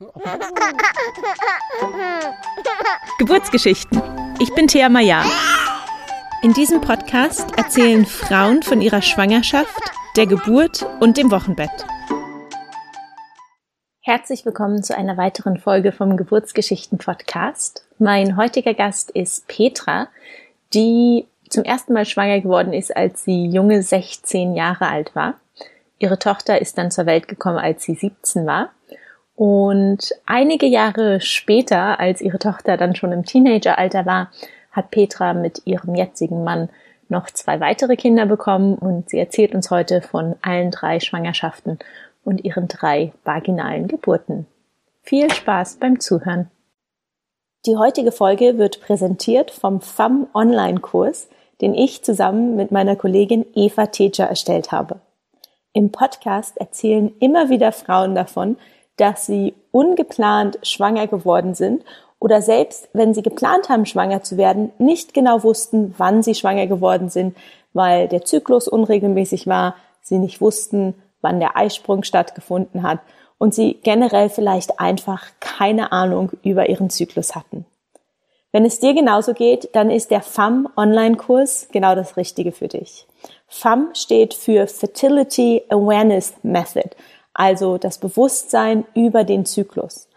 Geburtsgeschichten. Ich bin Thea Maya. In diesem Podcast erzählen Frauen von ihrer Schwangerschaft, der Geburt und dem Wochenbett. Herzlich willkommen zu einer weiteren Folge vom Geburtsgeschichten Podcast. Mein heutiger Gast ist Petra, die zum ersten Mal schwanger geworden ist, als sie junge 16 Jahre alt war. Ihre Tochter ist dann zur Welt gekommen, als sie 17 war. Und einige Jahre später, als ihre Tochter dann schon im Teenageralter war, hat Petra mit ihrem jetzigen Mann noch zwei weitere Kinder bekommen und sie erzählt uns heute von allen drei Schwangerschaften und ihren drei vaginalen Geburten. Viel Spaß beim Zuhören. Die heutige Folge wird präsentiert vom FAM Online-Kurs, den ich zusammen mit meiner Kollegin Eva Teja erstellt habe. Im Podcast erzählen immer wieder Frauen davon, dass sie ungeplant schwanger geworden sind oder selbst wenn sie geplant haben, schwanger zu werden, nicht genau wussten, wann sie schwanger geworden sind, weil der Zyklus unregelmäßig war, sie nicht wussten, wann der Eisprung stattgefunden hat und sie generell vielleicht einfach keine Ahnung über ihren Zyklus hatten. Wenn es dir genauso geht, dann ist der FAM Online-Kurs genau das Richtige für dich. FAM steht für Fertility Awareness Method, also das Bewusstsein über den Zyklus.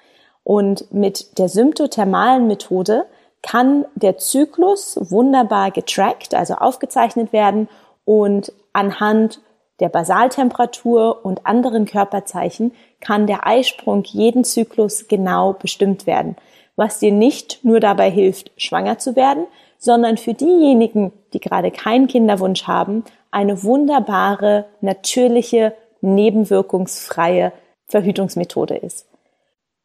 Und mit der symptothermalen Methode kann der Zyklus wunderbar getrackt, also aufgezeichnet werden und anhand der Basaltemperatur und anderen Körperzeichen kann der Eisprung jeden Zyklus genau bestimmt werden, was dir nicht nur dabei hilft, schwanger zu werden, sondern für diejenigen, die gerade keinen Kinderwunsch haben, eine wunderbare, natürliche, nebenwirkungsfreie Verhütungsmethode ist.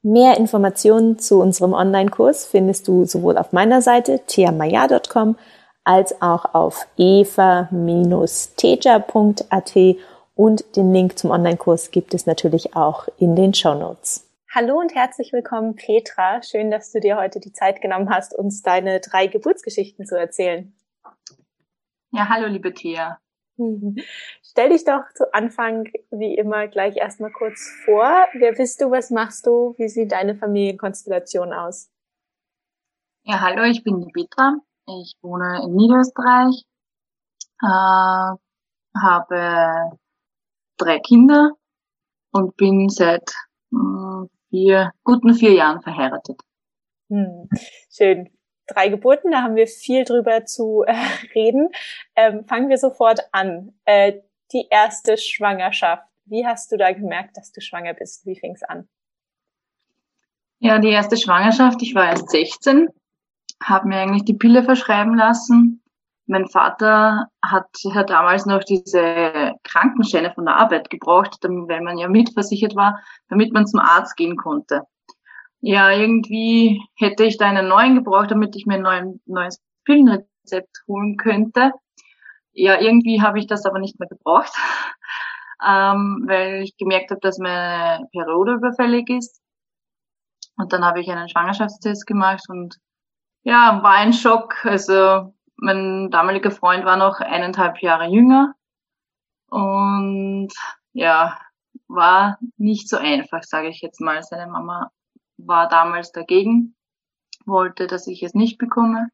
Mehr Informationen zu unserem Online-Kurs findest du sowohl auf meiner Seite theamaya.com als auch auf eva-teja.at und den Link zum Online-Kurs gibt es natürlich auch in den Show Notes. Hallo und herzlich willkommen, Petra. Schön, dass du dir heute die Zeit genommen hast, uns deine drei Geburtsgeschichten zu erzählen. Ja, hallo, liebe Thea. Stell dich doch zu Anfang wie immer gleich erstmal kurz vor. Wer bist du? Was machst du? Wie sieht deine Familienkonstellation aus? Ja, hallo, ich bin die Petra. Ich wohne in Niederösterreich, äh, habe drei Kinder und bin seit mh, hm, vier, guten vier Jahren verheiratet. Hm, schön. Drei Geburten, da haben wir viel drüber zu äh, reden. Ähm, fangen wir sofort an. Äh, die erste Schwangerschaft. Wie hast du da gemerkt, dass du schwanger bist? Wie fing es an? Ja, die erste Schwangerschaft, ich war erst 16 habe mir eigentlich die Pille verschreiben lassen. Mein Vater hat, hat damals noch diese Krankenscheine von der Arbeit gebraucht, weil man ja mitversichert war, damit man zum Arzt gehen konnte. Ja, irgendwie hätte ich da einen neuen gebraucht, damit ich mir ein neuen, neues Pillenrezept holen könnte. Ja, irgendwie habe ich das aber nicht mehr gebraucht, ähm, weil ich gemerkt habe, dass meine Periode überfällig ist. Und dann habe ich einen Schwangerschaftstest gemacht und ja, war ein Schock. Also mein damaliger Freund war noch eineinhalb Jahre jünger und ja, war nicht so einfach, sage ich jetzt mal. Seine Mama war damals dagegen, wollte, dass ich es nicht bekomme.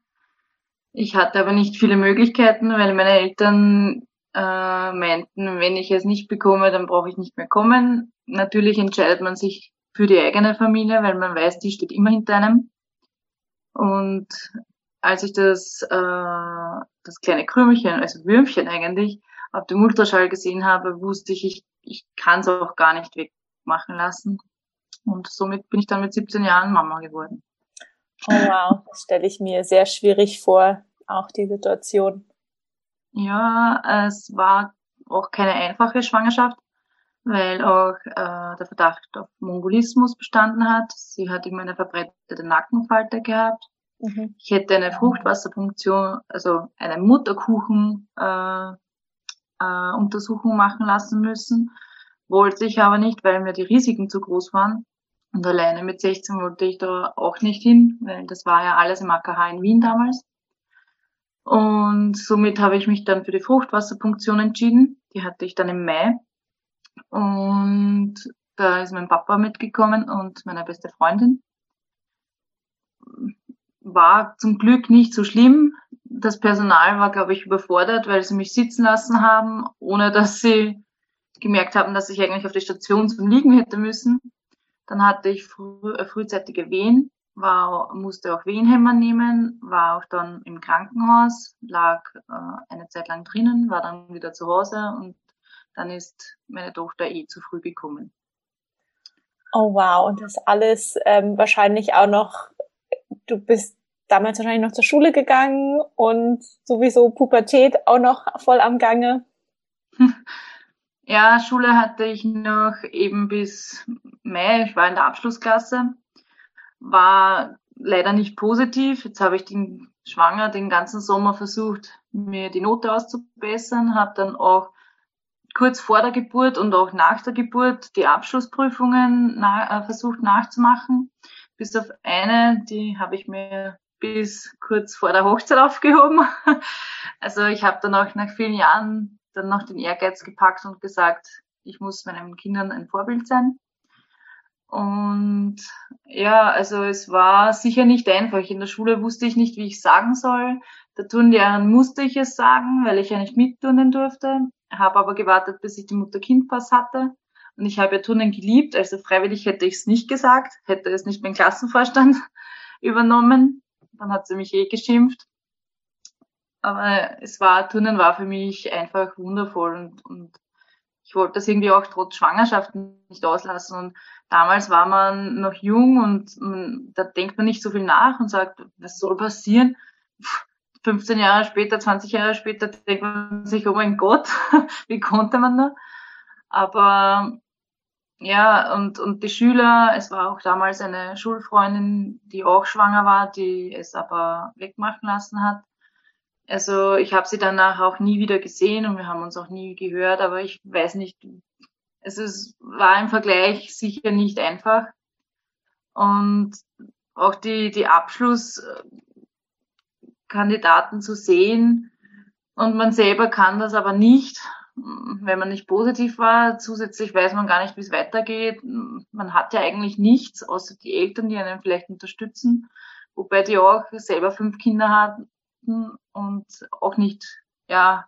Ich hatte aber nicht viele Möglichkeiten, weil meine Eltern äh, meinten, wenn ich es nicht bekomme, dann brauche ich nicht mehr kommen. Natürlich entscheidet man sich für die eigene Familie, weil man weiß, die steht immer hinter einem. Und als ich das, äh, das kleine Krümelchen, also Würmchen eigentlich, auf dem Ultraschall gesehen habe, wusste ich, ich, ich kann es auch gar nicht wegmachen lassen. Und somit bin ich dann mit 17 Jahren Mama geworden. Oh wow, das stelle ich mir sehr schwierig vor, auch die Situation. Ja, es war auch keine einfache Schwangerschaft weil auch äh, der Verdacht auf Mongolismus bestanden hat. Sie hat immer eine verbreitete Nackenfalte gehabt. Mhm. Ich hätte eine Fruchtwasserfunktion, also eine Mutterkuchen äh, äh, Untersuchung machen lassen müssen. Wollte ich aber nicht, weil mir die Risiken zu groß waren. Und alleine mit 16 wollte ich da auch nicht hin, weil das war ja alles im AKH in Wien damals. Und somit habe ich mich dann für die Fruchtwasserpunktion entschieden. Die hatte ich dann im Mai und Da ist mein Papa mitgekommen und meine beste Freundin. War zum Glück nicht so schlimm. Das Personal war, glaube ich, überfordert, weil sie mich sitzen lassen haben, ohne dass sie gemerkt haben, dass ich eigentlich auf die Station zum Liegen hätte müssen. Dann hatte ich früh, äh, frühzeitige Wehen, war, musste auch Wehenhämmer nehmen, war auch dann im Krankenhaus, lag äh, eine Zeit lang drinnen, war dann wieder zu Hause und dann ist meine Tochter eh zu früh gekommen. Oh wow, und das alles ähm, wahrscheinlich auch noch, du bist damals wahrscheinlich noch zur Schule gegangen und sowieso Pubertät auch noch voll am Gange. Ja, Schule hatte ich noch eben bis Mai. Ich war in der Abschlussklasse, war leider nicht positiv. Jetzt habe ich den Schwanger den ganzen Sommer versucht, mir die Note auszubessern, habe dann auch kurz vor der Geburt und auch nach der Geburt die Abschlussprüfungen na, äh, versucht nachzumachen. Bis auf eine, die habe ich mir bis kurz vor der Hochzeit aufgehoben. Also ich habe dann auch nach vielen Jahren dann noch den Ehrgeiz gepackt und gesagt, ich muss meinen Kindern ein Vorbild sein. Und ja, also es war sicher nicht einfach. In der Schule wusste ich nicht, wie ich sagen soll. Der Turnlehrern musste ich es sagen, weil ich ja nicht mitturnen durfte. Habe aber gewartet, bis ich den Mutter-Kind-Pass hatte. Und ich habe ja Turnen geliebt, also freiwillig hätte ich es nicht gesagt, hätte es nicht mein Klassenvorstand übernommen. Dann hat sie mich eh geschimpft. Aber es war, Turnen war für mich einfach wundervoll und, und ich wollte das irgendwie auch trotz Schwangerschaft nicht auslassen. Und damals war man noch jung und man, da denkt man nicht so viel nach und sagt, was soll passieren? 15 Jahre später, 20 Jahre später denkt man sich, oh mein Gott, wie konnte man da? Aber ja, und, und die Schüler, es war auch damals eine Schulfreundin, die auch schwanger war, die es aber wegmachen lassen hat. Also ich habe sie danach auch nie wieder gesehen und wir haben uns auch nie gehört, aber ich weiß nicht, es ist, war im Vergleich sicher nicht einfach. Und auch die, die Abschlusskandidaten zu sehen und man selber kann das aber nicht, wenn man nicht positiv war. Zusätzlich weiß man gar nicht, wie es weitergeht. Man hat ja eigentlich nichts, außer die Eltern, die einen vielleicht unterstützen. Wobei die auch selber fünf Kinder hatten und auch nicht, ja,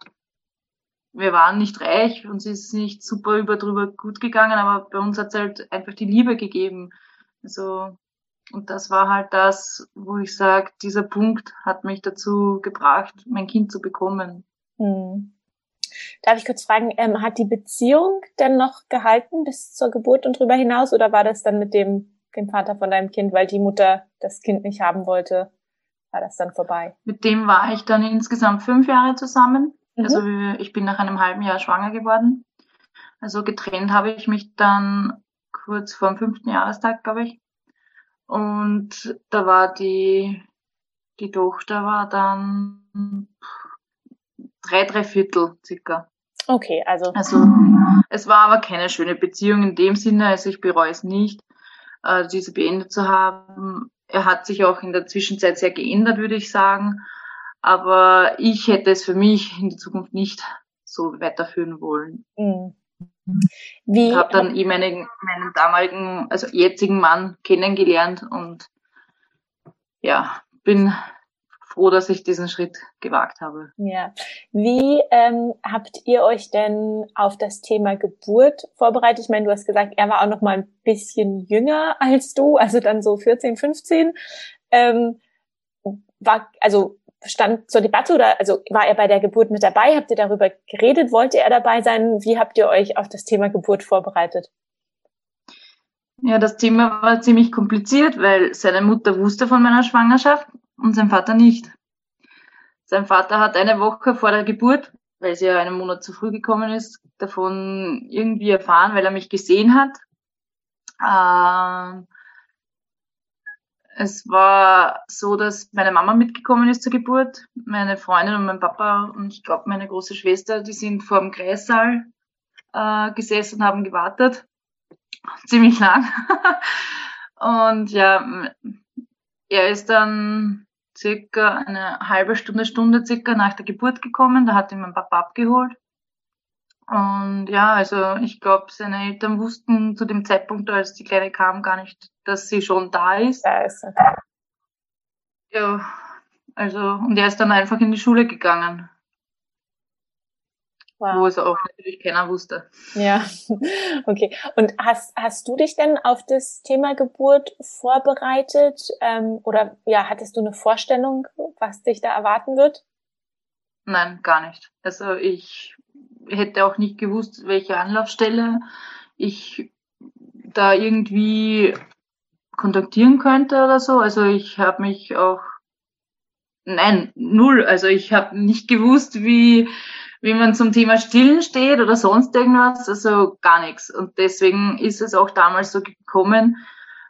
wir waren nicht reich, uns ist nicht super über drüber gut gegangen, aber bei uns hat es halt einfach die Liebe gegeben. Also, und das war halt das, wo ich sage, dieser Punkt hat mich dazu gebracht, mein Kind zu bekommen. Hm. Darf ich kurz fragen, ähm, hat die Beziehung denn noch gehalten bis zur Geburt und darüber hinaus oder war das dann mit dem, dem Vater von deinem Kind, weil die Mutter das Kind nicht haben wollte? War das dann vorbei? Mit dem war ich dann insgesamt fünf Jahre zusammen. Mhm. Also ich bin nach einem halben Jahr schwanger geworden. Also getrennt habe ich mich dann kurz vor dem fünften Jahrestag, glaube ich. Und da war die, die Tochter war dann drei, drei Viertel circa. Okay, also. Also, es war aber keine schöne Beziehung in dem Sinne, also ich bereue es nicht, äh, diese beendet zu haben er hat sich auch in der Zwischenzeit sehr geändert, würde ich sagen. Aber ich hätte es für mich in der Zukunft nicht so weiterführen wollen. Mhm. Wie? Ich habe dann eben meinen, meinen damaligen, also jetzigen Mann kennengelernt und ja, bin froh, dass ich diesen Schritt gewagt habe. Ja. Wie ähm, habt ihr euch denn auf das Thema Geburt vorbereitet? Ich meine, du hast gesagt, er war auch noch mal ein bisschen jünger als du, also dann so 14, 15. Ähm, war, also stand zur Debatte oder also war er bei der Geburt mit dabei? Habt ihr darüber geredet? Wollte er dabei sein? Wie habt ihr euch auf das Thema Geburt vorbereitet? Ja, das Thema war ziemlich kompliziert, weil seine Mutter wusste von meiner Schwangerschaft und sein Vater nicht. Sein Vater hat eine Woche vor der Geburt, weil sie ja einen Monat zu früh gekommen ist, davon irgendwie erfahren, weil er mich gesehen hat. Ähm, es war so, dass meine Mama mitgekommen ist zur Geburt, meine Freundin und mein Papa und ich glaube meine große Schwester, die sind vor dem Kreissaal äh, gesessen und haben gewartet. Ziemlich lang. und ja, er ist dann circa eine halbe Stunde, Stunde circa nach der Geburt gekommen. Da hat ihn mein Papa abgeholt. Und ja, also ich glaube, seine Eltern wussten zu dem Zeitpunkt, als die Kleine kam, gar nicht, dass sie schon da ist. Okay. Ja, also, und er ist dann einfach in die Schule gegangen. Wow. Wo es auch natürlich keiner wusste. Ja, okay. Und hast, hast du dich denn auf das Thema Geburt vorbereitet? Ähm, oder ja, hattest du eine Vorstellung, was dich da erwarten wird? Nein, gar nicht. Also ich hätte auch nicht gewusst, welche Anlaufstelle ich da irgendwie kontaktieren könnte oder so. Also ich habe mich auch nein, null. Also ich habe nicht gewusst, wie wie man zum Thema Stillen steht oder sonst irgendwas, also gar nichts. Und deswegen ist es auch damals so gekommen,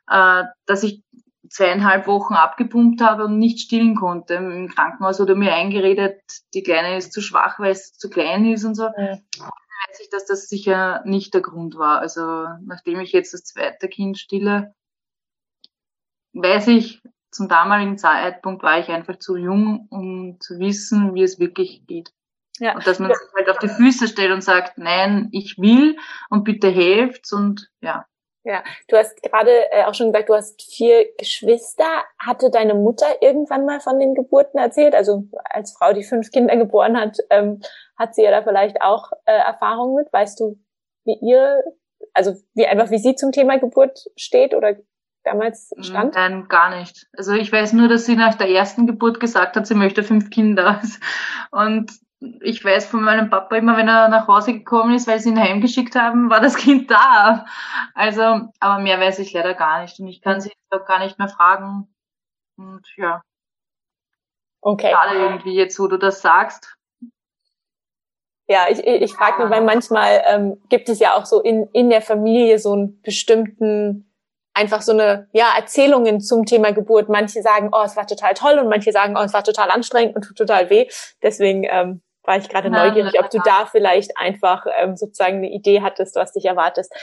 äh, dass ich zweieinhalb Wochen abgepumpt habe und nicht stillen konnte. Im Krankenhaus wurde mir eingeredet, die Kleine ist zu schwach, weil es zu klein ist und so. Ja. Weiß ich, dass das sicher nicht der Grund war. Also nachdem ich jetzt das zweite Kind stille, weiß ich, zum damaligen Zeitpunkt war ich einfach zu jung, um zu wissen, wie es wirklich geht. Ja. Und dass man sich halt auf die Füße stellt und sagt, nein, ich will und bitte helft und ja. Ja, du hast gerade äh, auch schon gesagt, du hast vier Geschwister. Hatte deine Mutter irgendwann mal von den Geburten erzählt? Also als Frau, die fünf Kinder geboren hat, ähm, hat sie ja da vielleicht auch äh, Erfahrung mit? Weißt du, wie ihr, also wie einfach wie sie zum Thema Geburt steht oder damals stand? Nein, gar nicht. Also ich weiß nur, dass sie nach der ersten Geburt gesagt hat, sie möchte fünf Kinder. Und ich weiß von meinem Papa immer, wenn er nach Hause gekommen ist, weil sie ihn heimgeschickt haben, war das Kind da. Also, aber mehr weiß ich leider gar nicht und ich kann sie jetzt auch gar nicht mehr fragen. Und ja. Okay. Gerade irgendwie jetzt, wo du das sagst. Ja, ich, ich, ich frage nur, weil manchmal ähm, gibt es ja auch so in, in der Familie so einen bestimmten, einfach so eine, ja, Erzählungen zum Thema Geburt. Manche sagen, oh, es war total toll und manche sagen, oh, es war total anstrengend und tut total weh. Deswegen ähm, war ich gerade neugierig, ob du da vielleicht einfach ähm, sozusagen eine Idee hattest, was dich erwartest.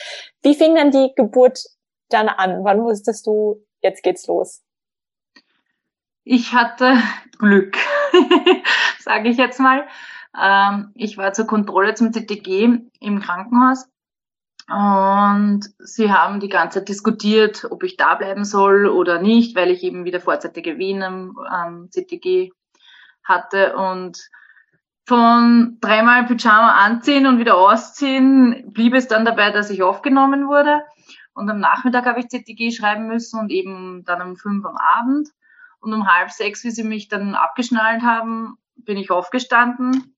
Wie fing dann die Geburt dann an? Wann wusstest du, jetzt geht's los? Ich hatte Glück, sage ich jetzt mal. Ähm, ich war zur Kontrolle zum CTG im Krankenhaus und sie haben die ganze Zeit diskutiert, ob ich da bleiben soll oder nicht, weil ich eben wieder vorzeitige Wehen am ähm, CTG hatte und von dreimal Pyjama anziehen und wieder ausziehen, blieb es dann dabei, dass ich aufgenommen wurde. Und am Nachmittag habe ich ZTG schreiben müssen und eben dann um fünf am Abend. Und um halb sechs, wie sie mich dann abgeschnallt haben, bin ich aufgestanden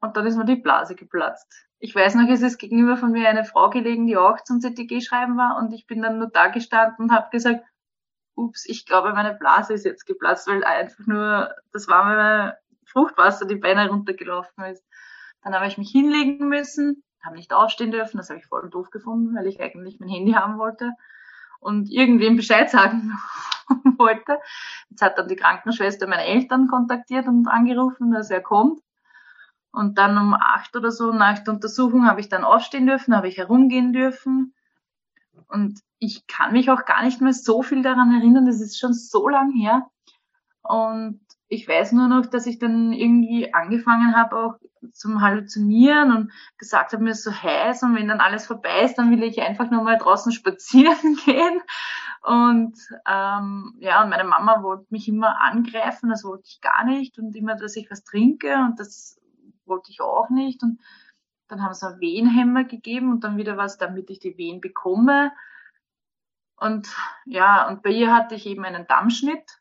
und dann ist mir die Blase geplatzt. Ich weiß noch, es ist gegenüber von mir eine Frau gelegen, die auch zum ZTG schreiben war und ich bin dann nur da gestanden und habe gesagt, ups, ich glaube, meine Blase ist jetzt geplatzt, weil einfach nur das warme Fruchtwasser die Beine runtergelaufen ist. Dann habe ich mich hinlegen müssen, habe nicht aufstehen dürfen, das habe ich voll doof gefunden, weil ich eigentlich mein Handy haben wollte und irgendwem Bescheid sagen wollte. Jetzt hat dann die Krankenschwester meine Eltern kontaktiert und angerufen, dass er kommt. Und dann um acht oder so nach der Untersuchung habe ich dann aufstehen dürfen, habe ich herumgehen dürfen. Und ich kann mich auch gar nicht mehr so viel daran erinnern, das ist schon so lang her. Und ich weiß nur noch, dass ich dann irgendwie angefangen habe, auch zum Halluzinieren und gesagt habe, mir ist so heiß und wenn dann alles vorbei ist, dann will ich einfach nur mal draußen spazieren gehen. Und ähm, ja, und meine Mama wollte mich immer angreifen, das wollte ich gar nicht und immer, dass ich was trinke und das wollte ich auch nicht. Und dann haben sie einen Wehenhemmer gegeben und dann wieder was, damit ich die Wehen bekomme. Und ja, und bei ihr hatte ich eben einen Dammschnitt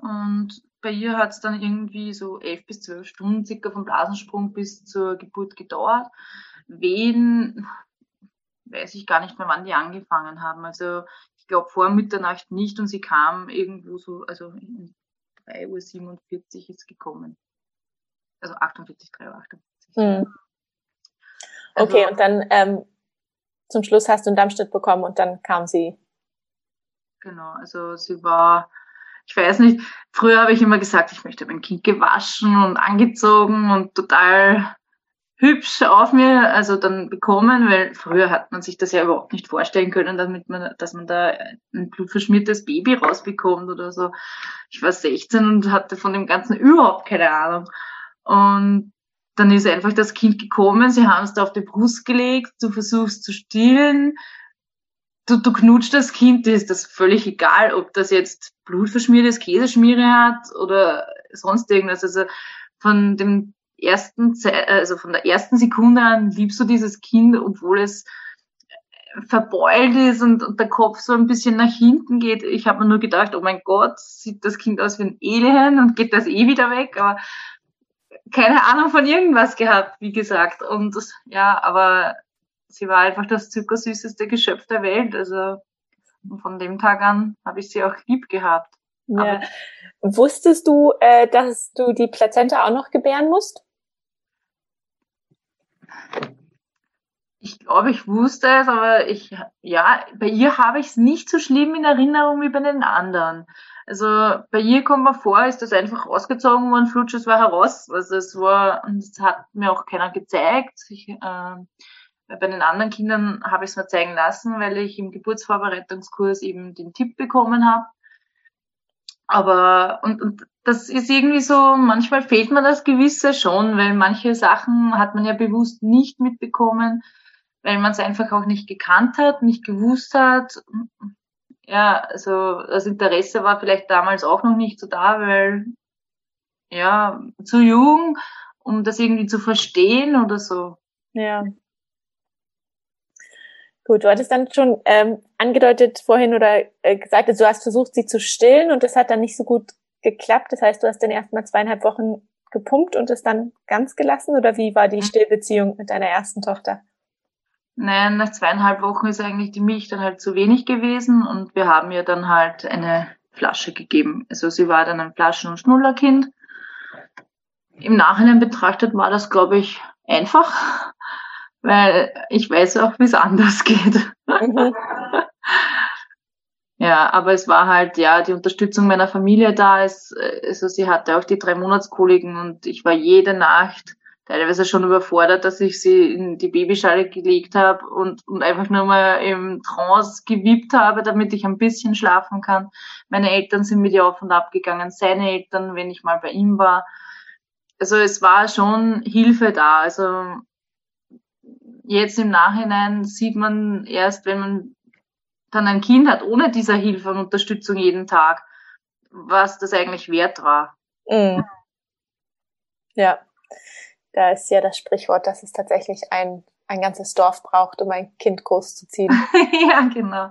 und bei ihr hat es dann irgendwie so elf bis zwölf Stunden circa vom Blasensprung bis zur Geburt gedauert. Wehen, weiß ich gar nicht mehr, wann die angefangen haben. Also ich glaube vor Mitternacht nicht und sie kam irgendwo so, also um 3.47 Uhr ist gekommen. Also 48, 3 Uhr 48. Hm. Okay, also, und dann ähm, zum Schluss hast du einen Dammschnitt bekommen und dann kam sie. Genau, also sie war ich weiß nicht, früher habe ich immer gesagt, ich möchte mein Kind gewaschen und angezogen und total hübsch auf mir, also dann bekommen, weil früher hat man sich das ja überhaupt nicht vorstellen können, damit man, dass man da ein blutverschmiertes Baby rausbekommt oder so. Ich war 16 und hatte von dem Ganzen überhaupt keine Ahnung. Und dann ist einfach das Kind gekommen, sie haben es da auf die Brust gelegt, du versuchst zu stillen, du, du knutschst das Kind, ist das völlig egal, ob das jetzt blutverschmiertes Käseschmiere hat oder sonst irgendwas. Also von dem ersten, also von der ersten Sekunde an liebst du dieses Kind, obwohl es verbeult ist und, und der Kopf so ein bisschen nach hinten geht. Ich habe mir nur gedacht, oh mein Gott, sieht das Kind aus wie ein Alien und geht das eh wieder weg, aber keine Ahnung von irgendwas gehabt, wie gesagt. Und ja, aber sie war einfach das zuckersüßeste Geschöpf der Welt. Also von dem Tag an habe ich sie auch lieb gehabt. Ja. Wusstest du, äh, dass du die Plazenta auch noch gebären musst? Ich glaube, ich wusste es, aber ich, ja, bei ihr habe ich es nicht so schlimm in Erinnerung wie bei den anderen. Also bei ihr kommt mir vor, ist das einfach rausgezogen worden, flutsch, es war heraus. Also es war, und es hat mir auch keiner gezeigt. Ich, äh, bei den anderen Kindern habe ich es mir zeigen lassen, weil ich im Geburtsvorbereitungskurs eben den Tipp bekommen habe. Aber und, und das ist irgendwie so, manchmal fehlt mir das Gewisse schon, weil manche Sachen hat man ja bewusst nicht mitbekommen weil man es einfach auch nicht gekannt hat, nicht gewusst hat. Ja, also das Interesse war vielleicht damals auch noch nicht so da, weil ja, zu jung, um das irgendwie zu verstehen oder so. Ja. Gut, du hattest dann schon ähm, angedeutet vorhin oder äh, gesagt, du hast versucht, sie zu stillen und das hat dann nicht so gut geklappt. Das heißt, du hast dann erstmal zweieinhalb Wochen gepumpt und es dann ganz gelassen oder wie war die mhm. Stillbeziehung mit deiner ersten Tochter? Nein, nach zweieinhalb Wochen ist eigentlich die Milch dann halt zu wenig gewesen und wir haben ihr dann halt eine Flasche gegeben. Also sie war dann ein Flaschen- und Schnullerkind. Im Nachhinein betrachtet war das, glaube ich, einfach, weil ich weiß auch, wie es anders geht. Mhm. ja, aber es war halt, ja, die Unterstützung meiner Familie da. ist. also sie hatte auch die drei Monatskoliken und ich war jede Nacht teilweise schon überfordert, dass ich sie in die Babyschale gelegt habe und, und einfach nur mal im Trance gewippt habe, damit ich ein bisschen schlafen kann. Meine Eltern sind mit ihr auf und ab gegangen, seine Eltern, wenn ich mal bei ihm war. Also es war schon Hilfe da. Also jetzt im Nachhinein sieht man erst, wenn man dann ein Kind hat, ohne dieser Hilfe und Unterstützung jeden Tag, was das eigentlich wert war. Mhm. Ja, da ist ja das Sprichwort, dass es tatsächlich ein, ein ganzes Dorf braucht, um ein Kind großzuziehen. ja, genau.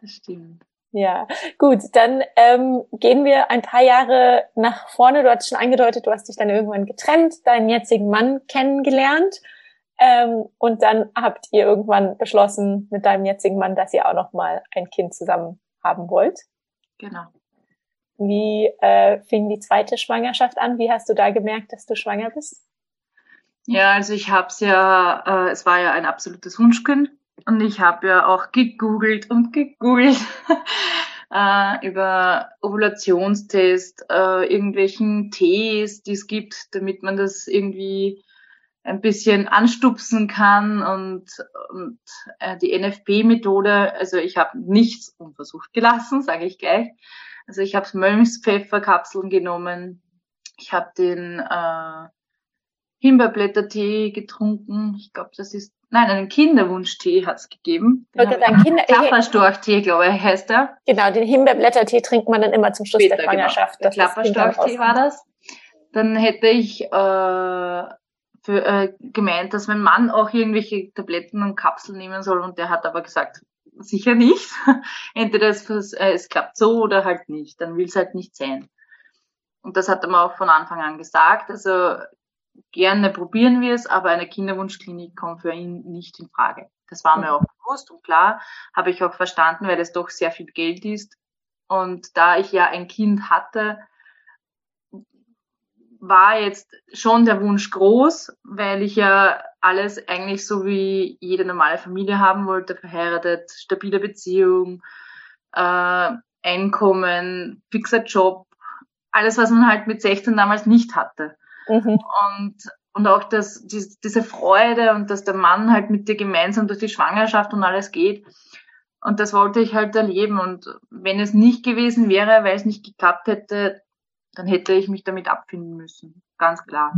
Das stimmt. Ja, gut, dann ähm, gehen wir ein paar Jahre nach vorne. Du hast schon angedeutet, du hast dich dann irgendwann getrennt, deinen jetzigen Mann kennengelernt ähm, und dann habt ihr irgendwann beschlossen mit deinem jetzigen Mann, dass ihr auch noch mal ein Kind zusammen haben wollt. Genau. Wie äh, fing die zweite Schwangerschaft an? Wie hast du da gemerkt, dass du schwanger bist? Ja, also ich habe es ja, äh, es war ja ein absolutes Wunschkind und ich habe ja auch gegoogelt und gegoogelt äh, über Ovulationstest, äh, irgendwelchen Tees, die es gibt, damit man das irgendwie ein bisschen anstupsen kann und, und äh, die NFP-Methode, also ich habe nichts unversucht gelassen, sage ich gleich. Also ich habe Mönchspfefferkapseln genommen, ich habe den äh, Himbeerblättertee getrunken. Ich glaube, das ist, nein, einen Kinderwunschtee hat es gegeben. Dann Kinder Klapperstorchtee, glaube ich, heißt er. Genau, den Himbeerblättertee trinkt man dann immer zum Schluss Später, der. Schwangerschaft. Genau. Klapperstorchtee war das. Dann hätte ich äh, für, äh, gemeint, dass mein Mann auch irgendwelche Tabletten und Kapseln nehmen soll und der hat aber gesagt, sicher nicht. Entweder es, äh, es klappt so oder halt nicht. Dann will es halt nicht sein. Und das hat er mir auch von Anfang an gesagt. Also gerne probieren wir es, aber eine Kinderwunschklinik kommt für ihn nicht in Frage. Das war mir mhm. auch bewusst und klar, habe ich auch verstanden, weil es doch sehr viel Geld ist. Und da ich ja ein Kind hatte, war jetzt schon der Wunsch groß, weil ich ja alles eigentlich so wie jede normale Familie haben wollte, verheiratet, stabile Beziehung, äh, Einkommen, fixer Job, alles, was man halt mit 16 damals nicht hatte. Mhm. Und, und auch das, die, diese Freude und dass der Mann halt mit dir gemeinsam durch die Schwangerschaft und alles geht. Und das wollte ich halt erleben. Und wenn es nicht gewesen wäre, weil es nicht geklappt hätte, dann hätte ich mich damit abfinden müssen. ganz klar.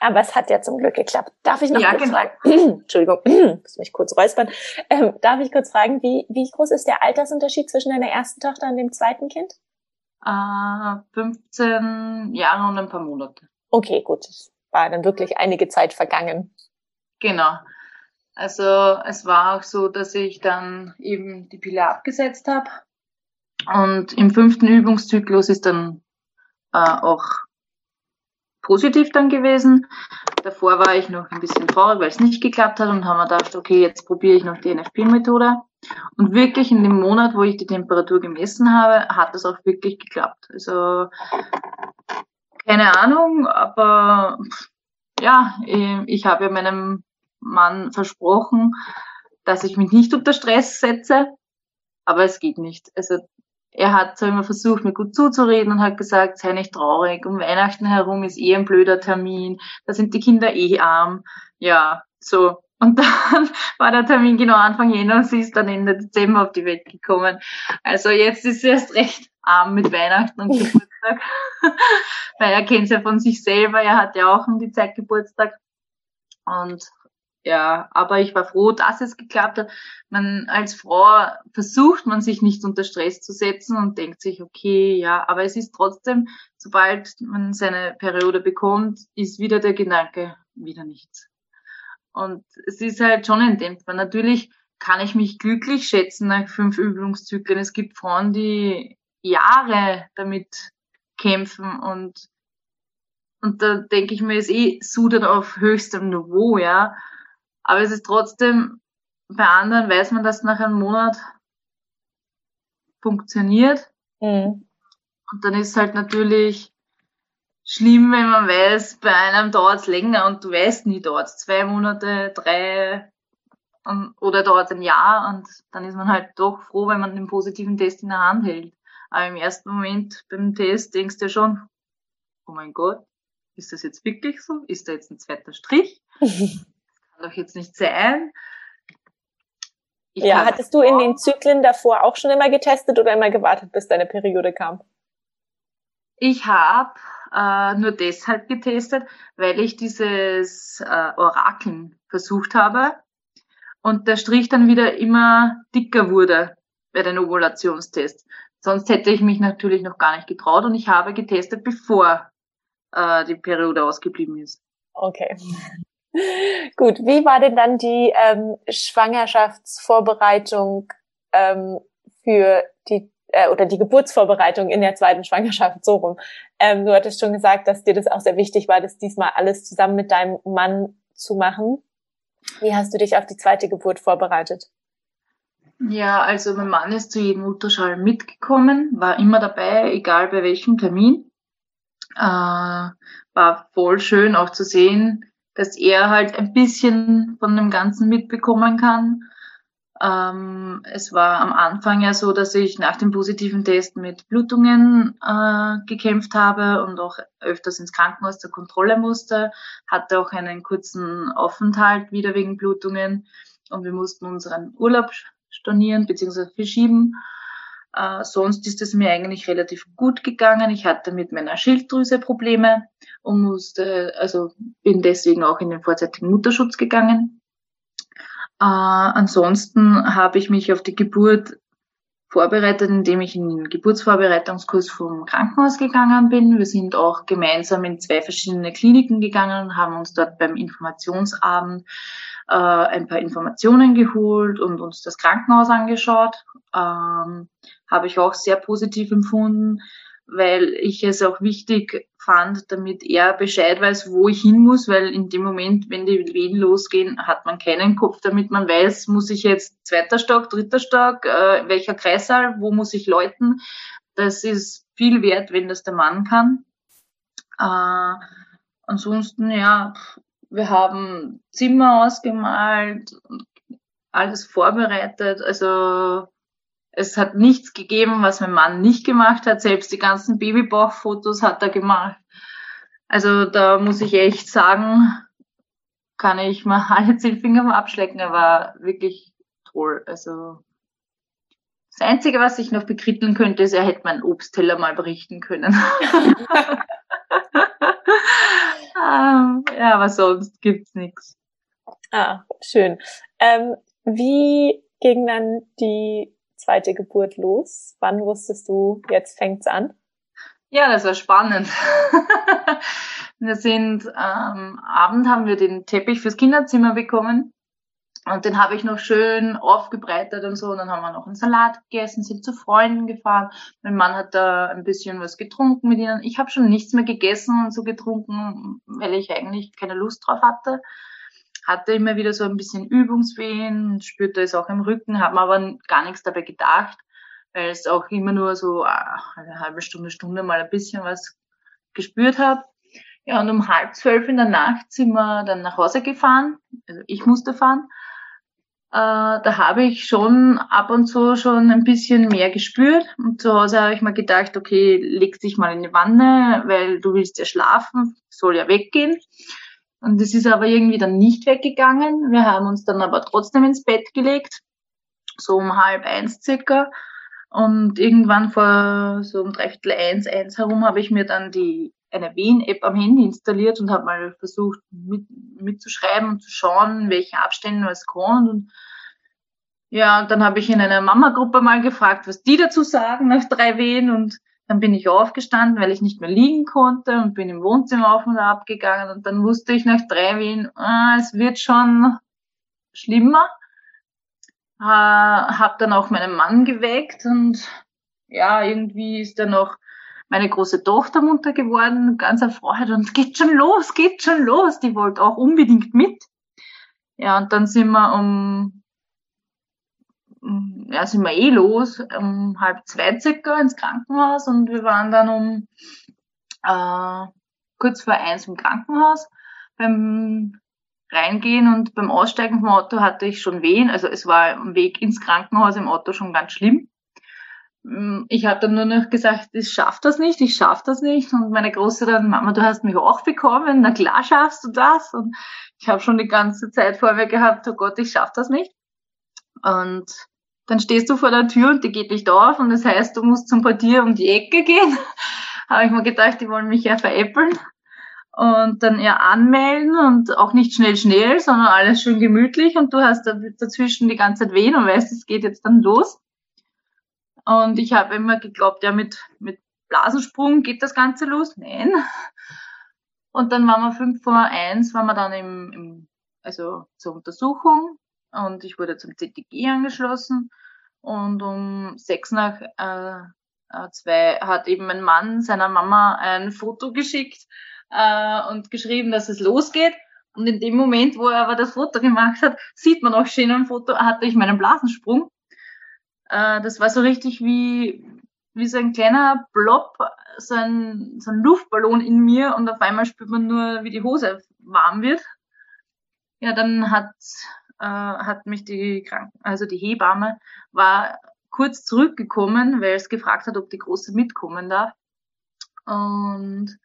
Aber es hat ja zum Glück geklappt. Darf ich noch Ja, kurz genau. fragen? Entschuldigung, muss mich kurz räuspern. Ähm, darf ich kurz fragen, wie, wie groß ist der Altersunterschied zwischen deiner ersten Tochter und dem zweiten Kind? Äh, 15 Jahre und ein paar Monate. Okay, gut. Es war dann wirklich einige Zeit vergangen. Genau. Also es war auch so, dass ich dann eben die Pille abgesetzt habe. Und im fünften Übungszyklus ist dann auch positiv dann gewesen. Davor war ich noch ein bisschen traurig, weil es nicht geklappt hat und haben wir gedacht, okay, jetzt probiere ich noch die NFP-Methode. Und wirklich in dem Monat, wo ich die Temperatur gemessen habe, hat es auch wirklich geklappt. Also keine Ahnung, aber ja, eh, ich habe ja meinem Mann versprochen, dass ich mich nicht unter Stress setze, aber es geht nicht. Also er hat zwar immer versucht, mir gut zuzureden und hat gesagt, sei nicht traurig, um Weihnachten herum ist eh ein blöder Termin, da sind die Kinder eh arm. Ja, so. Und dann war der Termin genau Anfang Jänner und sie ist dann Ende Dezember auf die Welt gekommen. Also jetzt ist sie erst recht arm mit Weihnachten und Geburtstag. Weil er kennt ja von sich selber, er hat ja auch um die Zeit Geburtstag. Und ja, aber ich war froh, dass es geklappt hat. Man als Frau versucht man sich nicht unter Stress zu setzen und denkt sich, okay, ja, aber es ist trotzdem, sobald man seine Periode bekommt, ist wieder der Gedanke, wieder nichts. Und es ist halt schon ein Dämpfer. Natürlich kann ich mich glücklich schätzen nach fünf Übungszyklen. Es gibt Frauen, die Jahre damit kämpfen und und da denke ich mir, ist eh Sudern auf höchstem Niveau, ja. Aber es ist trotzdem, bei anderen weiß man, dass nach einem Monat funktioniert. Mhm. Und dann ist halt natürlich schlimm, wenn man weiß, bei einem dauert es länger und du weißt nie, dauert es zwei Monate, drei und, oder dauert ein Jahr und dann ist man halt doch froh, wenn man den positiven Test in der Hand hält. Aber im ersten Moment beim Test denkst du schon, oh mein Gott, ist das jetzt wirklich so? Ist da jetzt ein zweiter Strich? Doch jetzt nicht sein. Ich ja, hattest du in den Zyklen davor auch schon immer getestet oder immer gewartet, bis deine Periode kam? Ich habe äh, nur deshalb getestet, weil ich dieses äh, Orakeln versucht habe und der Strich dann wieder immer dicker wurde bei den Ovulationstests. Sonst hätte ich mich natürlich noch gar nicht getraut und ich habe getestet, bevor äh, die Periode ausgeblieben ist. Okay. Gut, wie war denn dann die ähm, Schwangerschaftsvorbereitung ähm, für die äh, oder die Geburtsvorbereitung in der zweiten Schwangerschaft so rum? Ähm, du hattest schon gesagt, dass dir das auch sehr wichtig war, das diesmal alles zusammen mit deinem Mann zu machen. Wie hast du dich auf die zweite Geburt vorbereitet? Ja, also mein Mann ist zu jedem Ultraschall mitgekommen, war immer dabei, egal bei welchem Termin. Äh, war voll schön auch zu sehen, dass er halt ein bisschen von dem Ganzen mitbekommen kann. Ähm, es war am Anfang ja so, dass ich nach dem positiven Test mit Blutungen äh, gekämpft habe und auch öfters ins Krankenhaus zur Kontrolle musste, hatte auch einen kurzen Aufenthalt wieder wegen Blutungen und wir mussten unseren Urlaub stornieren bzw. verschieben. Äh, sonst ist es mir eigentlich relativ gut gegangen. Ich hatte mit meiner Schilddrüse Probleme und musste, also bin deswegen auch in den vorzeitigen Mutterschutz gegangen. Äh, ansonsten habe ich mich auf die Geburt vorbereitet, indem ich in den Geburtsvorbereitungskurs vom Krankenhaus gegangen bin. Wir sind auch gemeinsam in zwei verschiedene Kliniken gegangen und haben uns dort beim Informationsabend äh, ein paar Informationen geholt und uns das Krankenhaus angeschaut. Ähm, habe ich auch sehr positiv empfunden, weil ich es auch wichtig fand, damit er Bescheid weiß, wo ich hin muss, weil in dem Moment, wenn die Wehen losgehen, hat man keinen Kopf, damit man weiß, muss ich jetzt zweiter Stock, dritter Stock, äh, welcher Kreissaal, wo muss ich läuten. Das ist viel wert, wenn das der Mann kann. Äh, ansonsten, ja, wir haben Zimmer ausgemalt, alles vorbereitet. Also es hat nichts gegeben, was mein Mann nicht gemacht hat. Selbst die ganzen Babybauchfotos hat er gemacht. Also da muss ich echt sagen, kann ich mal alle zehn Finger mal abschlecken. Er war wirklich toll. Also das Einzige, was ich noch bekritteln könnte, ist, er hätte meinen Obstteller mal berichten können. Ja, aber sonst gibt's nichts. Ah, schön. Ähm, wie ging dann die zweite Geburt los? Wann wusstest du, jetzt fängt's an? Ja, das war spannend. wir sind am ähm, Abend haben wir den Teppich fürs Kinderzimmer bekommen und den habe ich noch schön aufgebreitet und so. Und dann haben wir noch einen Salat gegessen, sind zu Freunden gefahren. Mein Mann hat da ein bisschen was getrunken mit ihnen. Ich habe schon nichts mehr gegessen und so getrunken, weil ich eigentlich keine Lust drauf hatte. Hatte immer wieder so ein bisschen Übungswehen, spürte es auch im Rücken, habe mir aber gar nichts dabei gedacht, weil es auch immer nur so ah, eine halbe Stunde, Stunde mal ein bisschen was gespürt habe. Ja, und um halb zwölf in der Nacht sind wir dann nach Hause gefahren. Also ich musste fahren äh, da habe ich schon ab und zu schon ein bisschen mehr gespürt. Und zu Hause habe ich mir gedacht, okay, leg dich mal in die Wanne, weil du willst ja schlafen, soll ja weggehen. Und es ist aber irgendwie dann nicht weggegangen. Wir haben uns dann aber trotzdem ins Bett gelegt, so um halb eins circa. Und irgendwann vor so um dreiviertel eins, eins herum habe ich mir dann die eine Wehen-App am Handy installiert und habe mal versucht mit, mitzuschreiben und zu schauen, welche Abstände was kommt. Und ja, und dann habe ich in einer Mama-Gruppe mal gefragt, was die dazu sagen nach drei Wehen. Und dann bin ich aufgestanden, weil ich nicht mehr liegen konnte und bin im Wohnzimmer auf und ab gegangen. Und dann wusste ich nach drei Wehen, ah, es wird schon schlimmer. Äh, habe dann auch meinen Mann geweckt und ja, irgendwie ist er noch meine große Tochter munter geworden, ganz erfreut und geht schon los, geht schon los. Die wollte auch unbedingt mit. Ja, und dann sind wir um, ja, sind wir eh los, um halb zwei circa ins Krankenhaus und wir waren dann um äh, kurz vor eins im Krankenhaus. Beim Reingehen und beim Aussteigen vom Auto hatte ich schon Wehen. Also es war am Weg ins Krankenhaus im Auto schon ganz schlimm. Mm, ich habe dann nur noch gesagt, ich schaff das nicht, ich schaff das nicht. Und meine Große dann, Mama, du hast mich auch bekommen, na klar schaffst du das. Und ich habe schon die ganze Zeit vor mir gehabt, oh Gott, ich schaff das nicht. Und dann stehst du vor der Tür und die geht nicht auf und das heißt, du musst zum Portier um die Ecke gehen. habe ich mir gedacht, die wollen mich ja veräppeln. Und dann eher anmelden und auch nicht schnell, schnell, sondern alles schön gemütlich und du hast dazwischen die ganze Zeit wehen und weißt, es geht jetzt dann los. Und ich habe immer geglaubt, ja, mit, mit Blasensprung geht das Ganze los. Nein. Und dann waren wir fünf vor eins, waren wir dann im, im also zur Untersuchung und ich wurde zum CTG angeschlossen. Und um sechs nach äh, äh, zwei hat eben mein Mann seiner Mama ein Foto geschickt äh, und geschrieben, dass es losgeht. Und in dem Moment, wo er aber das Foto gemacht hat, sieht man auch schön am Foto, hatte ich meinen Blasensprung. Äh, das war so richtig wie, wie so ein kleiner Blob, so ein, so ein Luftballon in mir und auf einmal spürt man nur, wie die Hose warm wird. Ja, dann hat, äh, hat mich die Kranken, also die Hebamme war kurz zurückgekommen, weil es gefragt hat, ob die Große mitkommen darf. Und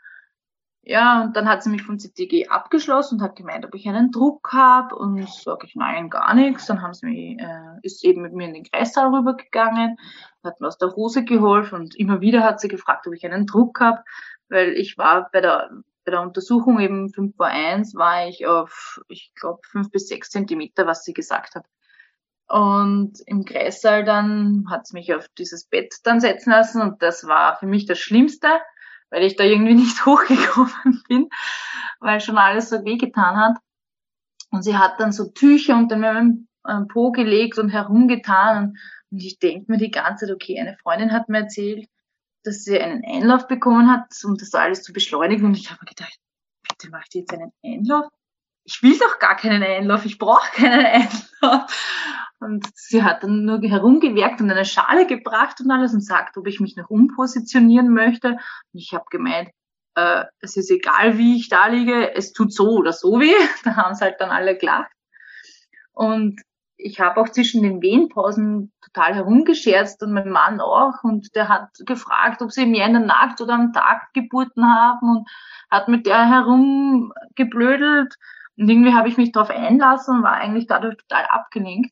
ja, und dann hat sie mich vom CTG abgeschlossen und hat gemeint, ob ich einen Druck habe. Und sage ich, nein, gar nichts. Dann haben sie mich, äh, ist eben mit mir in den Kreissaal rübergegangen, hat mir aus der Hose geholfen und immer wieder hat sie gefragt, ob ich einen Druck habe, weil ich war bei der, bei der Untersuchung eben 5 vor 1 war ich auf, ich glaube, 5 bis 6 Zentimeter, was sie gesagt hat. Und im Kreissaal dann hat sie mich auf dieses Bett dann setzen lassen und das war für mich das Schlimmste weil ich da irgendwie nicht hochgekommen bin, weil schon alles so wehgetan hat. Und sie hat dann so Tücher unter meinem ähm, Po gelegt und herumgetan. Und ich denke mir die ganze Zeit, okay, eine Freundin hat mir erzählt, dass sie einen Einlauf bekommen hat, um das alles zu beschleunigen. Und ich habe mir gedacht, bitte macht ihr jetzt einen Einlauf? Ich will doch gar keinen Einlauf, ich brauche keinen Einlauf. Und sie hat dann nur herumgewerkt und eine Schale gebracht und alles und sagt, ob ich mich noch umpositionieren möchte. Und ich habe gemeint, äh, es ist egal, wie ich da liege, es tut so oder so weh. Da haben sie halt dann alle gelacht. Und ich habe auch zwischen den Wehenpausen total herumgescherzt und mein Mann auch. Und der hat gefragt, ob sie mehr in der Nacht oder am Tag Geburten haben und hat mit der herumgeblödelt. Und irgendwie habe ich mich darauf einlassen und war eigentlich dadurch total abgelenkt.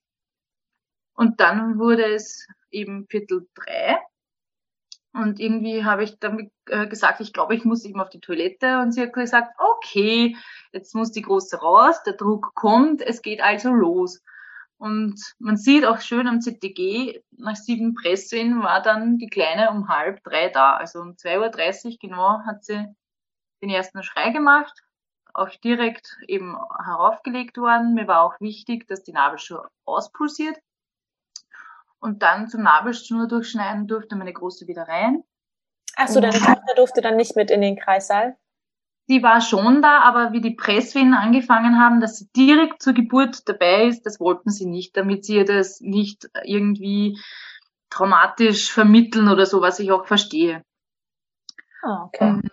Und dann wurde es eben Viertel drei. Und irgendwie habe ich dann äh, gesagt, ich glaube, ich muss eben auf die Toilette. Und sie hat gesagt, okay, jetzt muss die Große raus, der Druck kommt, es geht also los. Und man sieht auch schön am ZTG, nach sieben Presswehen war dann die Kleine um halb drei da. Also um 2.30 Uhr genau hat sie den ersten Schrei gemacht, auch direkt eben heraufgelegt worden. Mir war auch wichtig, dass die Nabelschnur auspulsiert. Und dann zum Nabelschnur durchschneiden durfte meine Große wieder rein. Ach so, deine Tochter durfte dann nicht mit in den Kreissaal? Die war schon da, aber wie die Presswehen angefangen haben, dass sie direkt zur Geburt dabei ist, das wollten sie nicht, damit sie ihr das nicht irgendwie traumatisch vermitteln oder so, was ich auch verstehe. Oh, okay. Und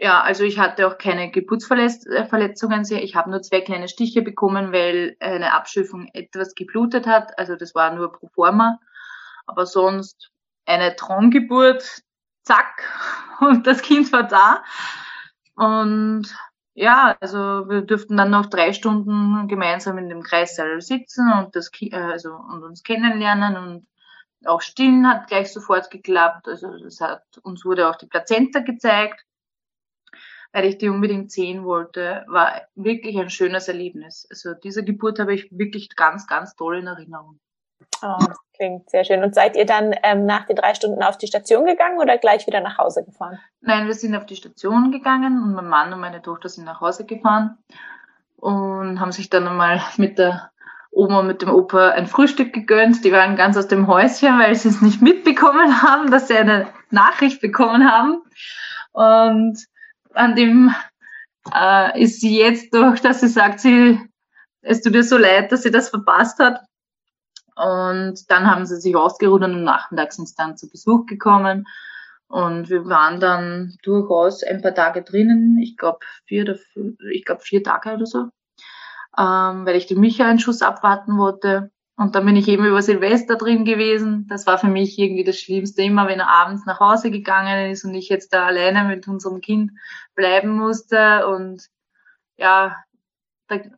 ja, also ich hatte auch keine Geburtsverletzungen. Ich habe nur zwei kleine Stiche bekommen, weil eine Abschöpfung etwas geblutet hat. Also das war nur pro forma. Aber sonst eine Traumgeburt, zack, und das Kind war da. Und ja, also wir durften dann noch drei Stunden gemeinsam in dem Kreissaal sitzen und das äh, also und uns kennenlernen und auch stillen hat gleich sofort geklappt. Also das hat uns wurde auch die Plazenta gezeigt weil ich die unbedingt sehen wollte, war wirklich ein schönes Erlebnis. Also diese Geburt habe ich wirklich ganz, ganz toll in Erinnerung. Oh, das klingt sehr schön. Und seid ihr dann ähm, nach den drei Stunden auf die Station gegangen oder gleich wieder nach Hause gefahren? Nein, wir sind auf die Station gegangen und mein Mann und meine Tochter sind nach Hause gefahren und haben sich dann einmal mit der Oma und mit dem Opa ein Frühstück gegönnt. Die waren ganz aus dem Häuschen, weil sie es nicht mitbekommen haben, dass sie eine Nachricht bekommen haben. Und an dem äh, ist sie jetzt durch, dass sie sagt, sie, es tut ihr so leid, dass sie das verpasst hat. Und dann haben sie sich ausgeruht und nachmittags sind sie dann zu Besuch gekommen. Und wir waren dann durchaus ein paar Tage drinnen, ich glaube vier oder fünf, ich glaube vier Tage oder so, ähm, weil ich den Micha einen Schuss abwarten wollte. Und dann bin ich eben über Silvester drin gewesen. Das war für mich irgendwie das Schlimmste, immer wenn er abends nach Hause gegangen ist und ich jetzt da alleine mit unserem Kind bleiben musste. Und ja,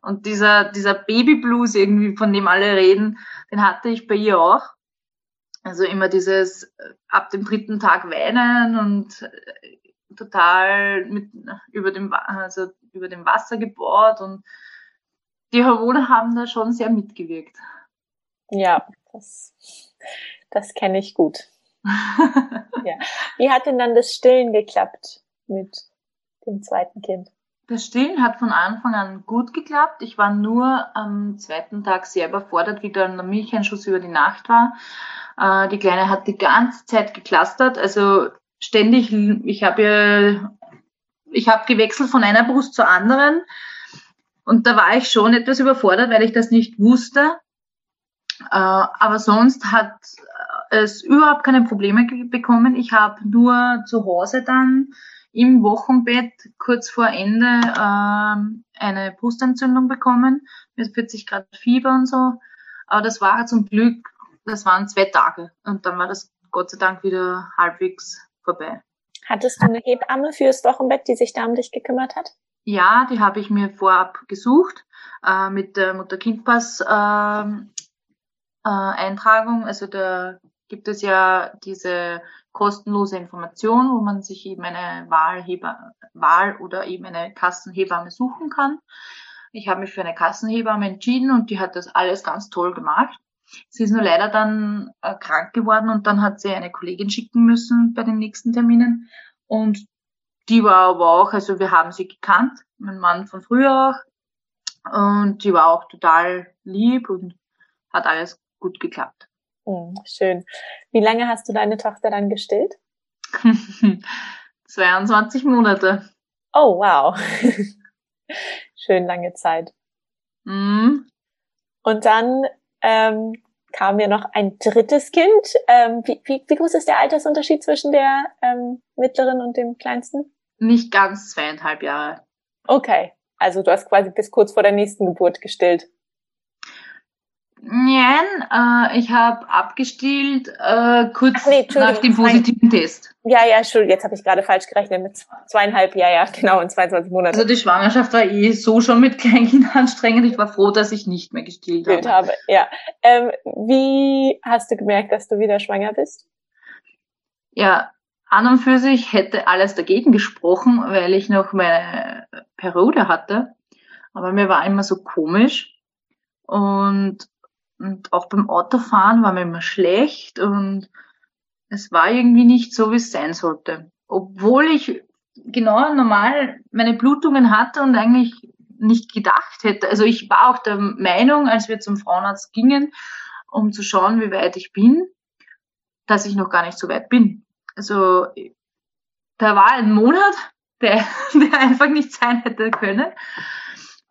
und dieser, dieser Babyblues irgendwie, von dem alle reden, den hatte ich bei ihr auch. Also immer dieses äh, ab dem dritten Tag weinen und äh, total mit, über dem, also über dem Wasser gebohrt und die Hormone haben da schon sehr mitgewirkt. Ja, das, das kenne ich gut. ja. Wie hat denn dann das Stillen geklappt mit dem zweiten Kind? Das Stillen hat von Anfang an gut geklappt. Ich war nur am zweiten Tag sehr überfordert, wie dann der Milcheinschuss über die Nacht war. Äh, die Kleine hat die ganze Zeit geklustert, also ständig, ich habe ja, ich habe gewechselt von einer Brust zur anderen. Und da war ich schon etwas überfordert, weil ich das nicht wusste. Äh, aber sonst hat es überhaupt keine Probleme bekommen. Ich habe nur zu Hause dann im Wochenbett kurz vor Ende äh, eine Brustentzündung bekommen mit 40 Grad Fieber und so. Aber das war zum Glück, das waren zwei Tage und dann war das Gott sei Dank wieder halbwegs vorbei. Hattest du eine Hebamme fürs Wochenbett, die sich da um dich gekümmert hat? Ja, die habe ich mir vorab gesucht äh, mit der Mutter-Kind-Pass äh, äh, Eintragung. Also da gibt es ja diese kostenlose Information, wo man sich eben eine Wahlheber, Wahl oder eben eine Kassenhebamme suchen kann. Ich habe mich für eine Kassenhebamme entschieden und die hat das alles ganz toll gemacht. Sie ist nur leider dann äh, krank geworden und dann hat sie eine Kollegin schicken müssen bei den nächsten Terminen. Und die war aber auch, also wir haben sie gekannt, mein Mann von früher auch. Und die war auch total lieb und hat alles gut geklappt. Oh, schön. Wie lange hast du deine Tochter dann gestillt? 22 Monate. Oh, wow. schön lange Zeit. Mm. Und dann ähm, kam ja noch ein drittes Kind. Ähm, wie, wie, wie groß ist der Altersunterschied zwischen der ähm, mittleren und dem kleinsten? Nicht ganz zweieinhalb Jahre. Okay, also du hast quasi bis kurz vor der nächsten Geburt gestillt. Nein, äh, ich habe abgestillt äh, kurz nee, nach dem positiven Test. Ja, ja, Entschuldigung, jetzt habe ich gerade falsch gerechnet mit zweieinhalb, ja, ja, genau, in 22 Monaten. Also die Schwangerschaft war eh so schon mit Kleinkind anstrengend. Ich war froh, dass ich nicht mehr gestillt habe. habe. Ja. Ähm, wie hast du gemerkt, dass du wieder schwanger bist? Ja, an und für sich hätte alles dagegen gesprochen, weil ich noch meine Periode hatte. Aber mir war immer so komisch. Und, und auch beim Autofahren war mir immer schlecht und es war irgendwie nicht so, wie es sein sollte. Obwohl ich genau normal meine Blutungen hatte und eigentlich nicht gedacht hätte. Also ich war auch der Meinung, als wir zum Frauenarzt gingen, um zu schauen, wie weit ich bin, dass ich noch gar nicht so weit bin. Also da war ein Monat, der, der einfach nicht sein hätte können.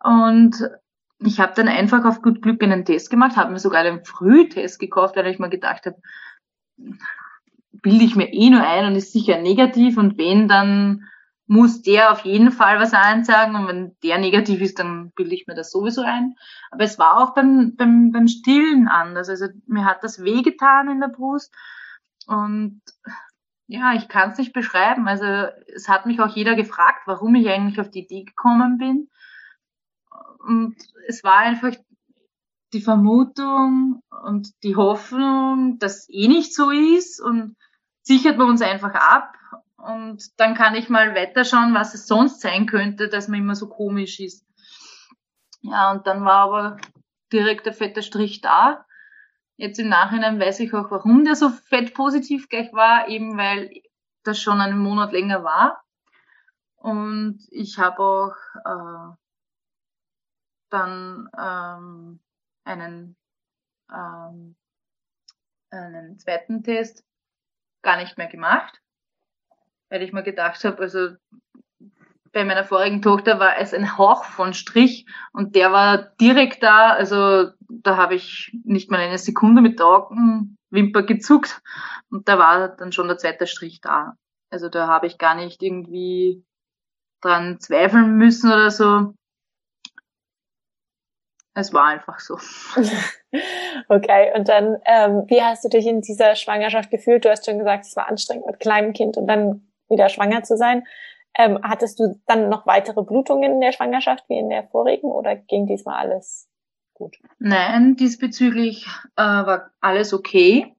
Und ich habe dann einfach auf gut Glück einen Test gemacht, habe mir sogar einen Frühtest gekauft, weil ich mir gedacht habe, bilde ich mir eh nur ein und ist sicher negativ und wenn, dann muss der auf jeden Fall was einsagen und wenn der negativ ist, dann bilde ich mir das sowieso ein. Aber es war auch beim, beim, beim Stillen anders. Also mir hat das wehgetan in der Brust und ja, ich kann es nicht beschreiben. Also es hat mich auch jeder gefragt, warum ich eigentlich auf die Idee gekommen bin. Und es war einfach die Vermutung und die Hoffnung, dass eh nicht so ist und sichert man uns einfach ab und dann kann ich mal weiterschauen, was es sonst sein könnte, dass man immer so komisch ist. Ja, und dann war aber direkt der fette Strich da. Jetzt im Nachhinein weiß ich auch, warum der so fett positiv gleich war, eben weil das schon einen Monat länger war. Und ich habe auch äh, dann ähm, einen, ähm, einen zweiten Test gar nicht mehr gemacht, weil ich mir gedacht habe, also bei meiner vorigen Tochter war es ein Hauch von Strich und der war direkt da. Also da habe ich nicht mal eine Sekunde mit der Augenwimper gezuckt und da war dann schon der zweite Strich da. Also da habe ich gar nicht irgendwie dran zweifeln müssen oder so. Es war einfach so. okay, und dann, ähm, wie hast du dich in dieser Schwangerschaft gefühlt? Du hast schon gesagt, es war anstrengend mit kleinem Kind und dann wieder schwanger zu sein. Ähm, hattest du dann noch weitere Blutungen in der Schwangerschaft wie in der vorigen oder ging diesmal alles gut? Nein, diesbezüglich äh, war alles okay.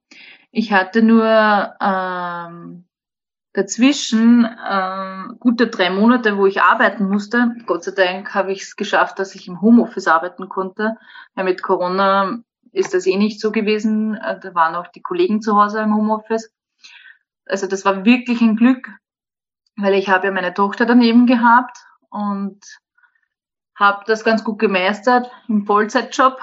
Ich hatte nur ähm, dazwischen äh, gute drei Monate, wo ich arbeiten musste. Gott sei Dank habe ich es geschafft, dass ich im Homeoffice arbeiten konnte. Weil mit Corona ist das eh nicht so gewesen. Äh, da waren auch die Kollegen zu Hause im Homeoffice. Also das war wirklich ein Glück, weil ich habe ja meine Tochter daneben gehabt und habe das ganz gut gemeistert im Vollzeitjob,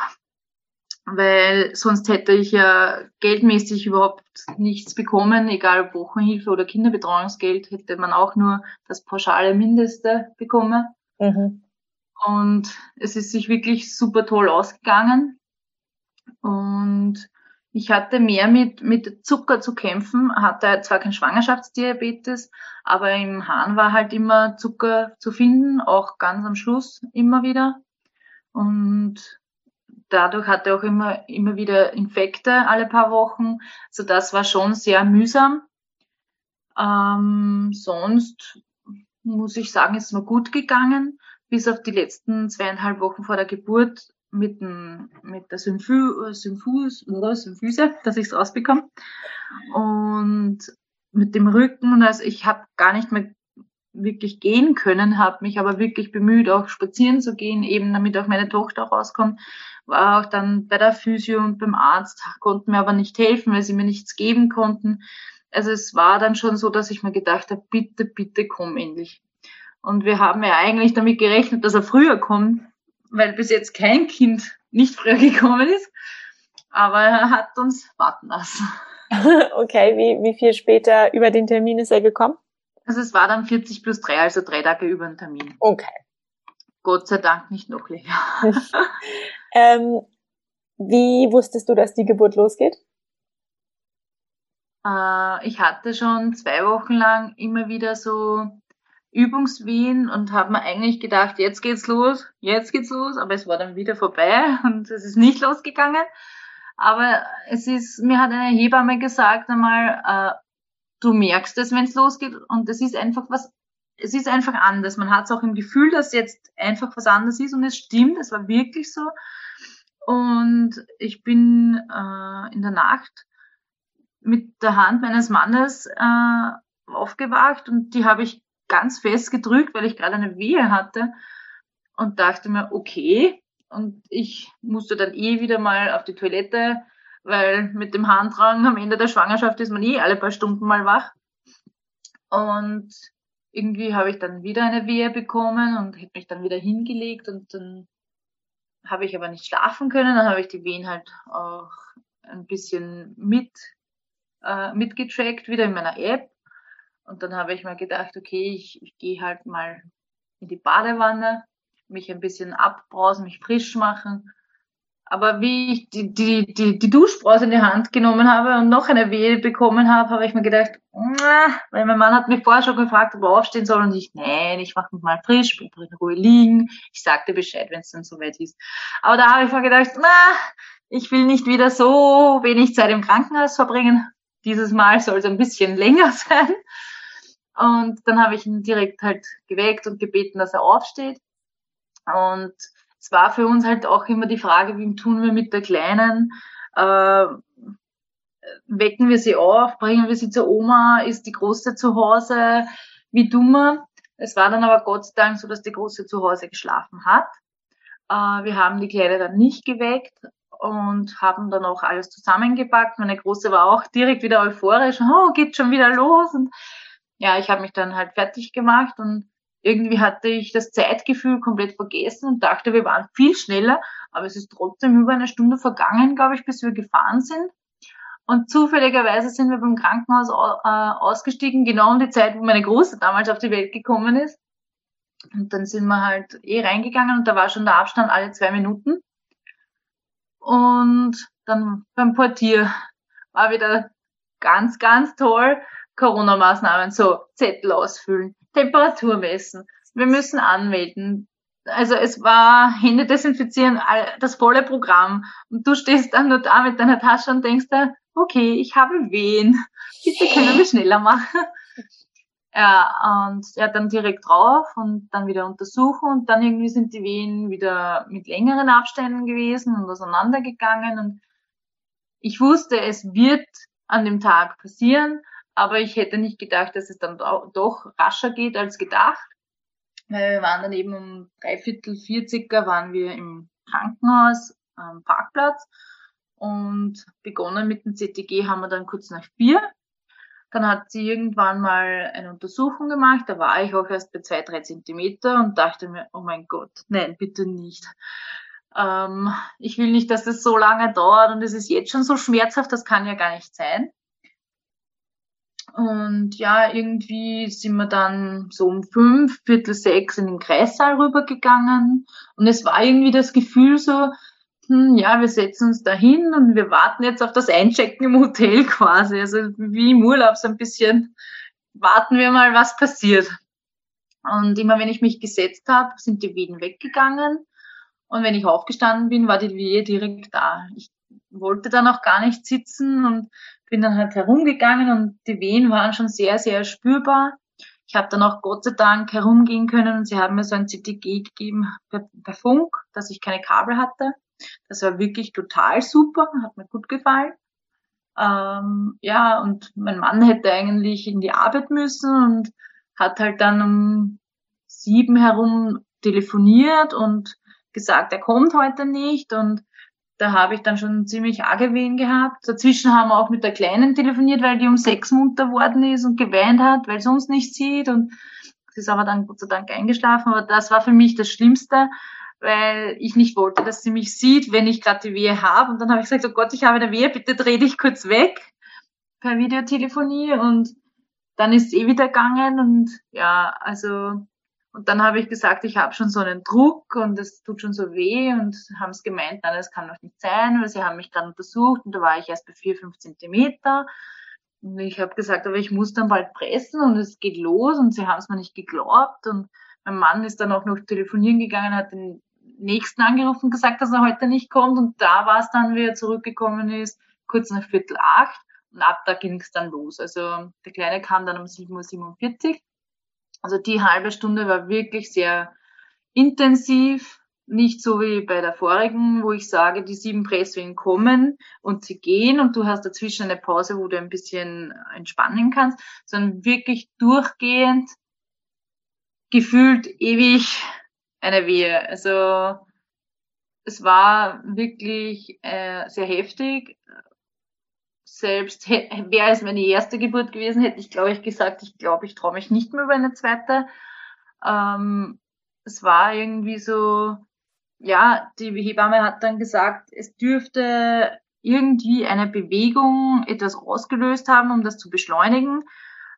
weil sonst hätte ich ja geldmäßig überhaupt nichts bekommen, egal ob Wochenhilfe oder Kinderbetreuungsgeld, hätte man auch nur das pauschale Mindeste bekommen. Mhm. Und es ist sich wirklich super toll ausgegangen. Und ich hatte mehr mit, mit Zucker zu kämpfen, hatte zwar kein Schwangerschaftsdiabetes, aber im Hahn war halt immer Zucker zu finden, auch ganz am Schluss immer wieder. Und dadurch hatte auch immer, immer wieder Infekte alle paar Wochen. Also das war schon sehr mühsam. Ähm, sonst muss ich sagen, ist mir gut gegangen. Bis auf die letzten zweieinhalb Wochen vor der Geburt mit, dem, mit der Symphü Symphus, oder Symphyse, dass ich es rausbekomme. Und mit dem Rücken, also ich habe gar nicht mehr wirklich gehen können, habe mich aber wirklich bemüht, auch spazieren zu gehen, eben damit auch meine Tochter rauskommt. War auch dann bei der Physio und beim Arzt, konnten mir aber nicht helfen, weil sie mir nichts geben konnten. Also es war dann schon so, dass ich mir gedacht habe, bitte, bitte komm endlich. Und wir haben ja eigentlich damit gerechnet, dass er früher kommt, weil bis jetzt kein Kind nicht früher gekommen ist. Aber er hat uns warten lassen. okay, wie, wie viel später über den Termin ist er gekommen? Also es war dann 40 plus 3, also drei Tage über den Termin. Okay. Gott sei Dank nicht noch länger. ähm, wie wusstest du, dass die Geburt losgeht? Äh, ich hatte schon zwei Wochen lang immer wieder so Übungswehen und habe mir eigentlich gedacht, jetzt geht's los, jetzt geht's los, aber es war dann wieder vorbei und es ist nicht losgegangen. Aber es ist, mir hat eine Hebamme gesagt einmal, äh, du merkst es, wenn es losgeht und es ist einfach was, es ist einfach anders. Man hat es auch im Gefühl, dass jetzt einfach was anders ist und es stimmt, es war wirklich so. Und ich bin äh, in der Nacht mit der Hand meines Mannes äh, aufgewacht und die habe ich ganz fest gedrückt, weil ich gerade eine Wehe hatte und dachte mir, okay. Und ich musste dann eh wieder mal auf die Toilette, weil mit dem Harndrang am Ende der Schwangerschaft ist man eh alle paar Stunden mal wach. Und irgendwie habe ich dann wieder eine Wehe bekommen und habe mich dann wieder hingelegt und dann habe ich aber nicht schlafen können. Dann habe ich die Wehen halt auch ein bisschen mit, äh, mitgetrackt, wieder in meiner App. Und dann habe ich mir gedacht, okay, ich, ich gehe halt mal in die Badewanne, mich ein bisschen abbrausen, mich frisch machen aber wie ich die, die, die, die Duschbrause in die Hand genommen habe und noch eine Wehe bekommen habe, habe ich mir gedacht, weil mein Mann hat mich vorher schon gefragt, ob er aufstehen soll und ich, nein, ich mache mich mal frisch, bin in Ruhe liegen. Ich sagte Bescheid, wenn es dann soweit ist. Aber da habe ich mir gedacht, na, ich will nicht wieder so wenig Zeit im Krankenhaus verbringen. Dieses Mal soll es ein bisschen länger sein. Und dann habe ich ihn direkt halt geweckt und gebeten, dass er aufsteht. Und es war für uns halt auch immer die Frage, wie tun wir mit der Kleinen? Äh, wecken wir sie auf, bringen wir sie zur Oma, ist die Große zu Hause, wie dummer. Es war dann aber Gott sei Dank so, dass die Große zu Hause geschlafen hat. Äh, wir haben die Kleine dann nicht geweckt und haben dann auch alles zusammengepackt. Meine Große war auch direkt wieder euphorisch, oh, geht schon wieder los. Und ja, ich habe mich dann halt fertig gemacht und irgendwie hatte ich das Zeitgefühl komplett vergessen und dachte, wir waren viel schneller, aber es ist trotzdem über eine Stunde vergangen, glaube ich, bis wir gefahren sind. Und zufälligerweise sind wir beim Krankenhaus äh, ausgestiegen, genau um die Zeit, wo meine Große damals auf die Welt gekommen ist. Und dann sind wir halt eh reingegangen und da war schon der Abstand alle zwei Minuten. Und dann beim Portier war wieder ganz, ganz toll. Corona-Maßnahmen, so Zettel ausfüllen, Temperatur messen, wir müssen anmelden. Also es war Hände desinfizieren, das volle Programm. Und du stehst dann nur da mit deiner Tasche und denkst da, okay, ich habe Wehen. Bitte können wir schneller machen. Ja, und hat dann direkt drauf und dann wieder untersuchen und dann irgendwie sind die Wehen wieder mit längeren Abständen gewesen und auseinandergegangen und ich wusste, es wird an dem Tag passieren, aber ich hätte nicht gedacht, dass es dann doch rascher geht als gedacht. Weil wir waren dann eben um dreiviertel, vier circa waren wir im Krankenhaus am Parkplatz und begonnen mit dem CTG haben wir dann kurz nach vier. Dann hat sie irgendwann mal eine Untersuchung gemacht, da war ich auch erst bei zwei, drei Zentimeter und dachte mir, oh mein Gott, nein, bitte nicht. Ähm, ich will nicht, dass das so lange dauert und es ist jetzt schon so schmerzhaft, das kann ja gar nicht sein. Und ja, irgendwie sind wir dann so um fünf, Viertel sechs in den Kreissaal rübergegangen. Und es war irgendwie das Gefühl so, hm, ja, wir setzen uns da hin und wir warten jetzt auf das Einchecken im Hotel quasi. Also wie im Urlaub so ein bisschen warten wir mal, was passiert. Und immer wenn ich mich gesetzt habe, sind die Wehen weggegangen. Und wenn ich aufgestanden bin, war die Wehe direkt da. Ich wollte dann auch gar nicht sitzen und bin dann halt herumgegangen und die Wehen waren schon sehr, sehr spürbar. Ich habe dann auch Gott sei Dank herumgehen können und sie haben mir so ein CTG gegeben per, per Funk, dass ich keine Kabel hatte. Das war wirklich total super, hat mir gut gefallen. Ähm, ja, und mein Mann hätte eigentlich in die Arbeit müssen und hat halt dann um sieben herum telefoniert und gesagt, er kommt heute nicht und da habe ich dann schon ziemlich arge Wehen gehabt. Dazwischen haben wir auch mit der Kleinen telefoniert, weil die um sechs munter worden ist und geweint hat, weil sie uns nicht sieht. Und sie ist aber dann Gott sei Dank eingeschlafen. Aber das war für mich das Schlimmste, weil ich nicht wollte, dass sie mich sieht, wenn ich gerade die Wehe habe. Und dann habe ich gesagt, oh Gott, ich habe eine Wehe, bitte dreh dich kurz weg per Videotelefonie. Und dann ist es eh wieder gegangen. Und ja, also und dann habe ich gesagt, ich habe schon so einen Druck und es tut schon so weh und haben es gemeint, nein, das kann doch nicht sein, weil sie haben mich gerade untersucht und da war ich erst bei vier, fünf Zentimeter. Und ich habe gesagt, aber ich muss dann bald pressen und es geht los und sie haben es mir nicht geglaubt und mein Mann ist dann auch noch telefonieren gegangen, hat den nächsten angerufen und gesagt, dass er heute nicht kommt und da war es dann, wie er zurückgekommen ist, kurz nach Viertel acht und ab da ging es dann los. Also der Kleine kam dann um 7.47 Uhr also die halbe Stunde war wirklich sehr intensiv. nicht so wie bei der vorigen, wo ich sage, die sieben Presswellen kommen und sie gehen und du hast dazwischen eine Pause, wo du ein bisschen entspannen kannst, sondern wirklich durchgehend gefühlt ewig eine Wehe. Also es war wirklich äh, sehr heftig. Selbst wäre es meine erste Geburt gewesen, hätte ich, glaube ich, gesagt, ich glaube, ich traue mich nicht mehr über eine zweite. Ähm, es war irgendwie so, ja, die Hebamme hat dann gesagt, es dürfte irgendwie eine Bewegung etwas ausgelöst haben, um das zu beschleunigen,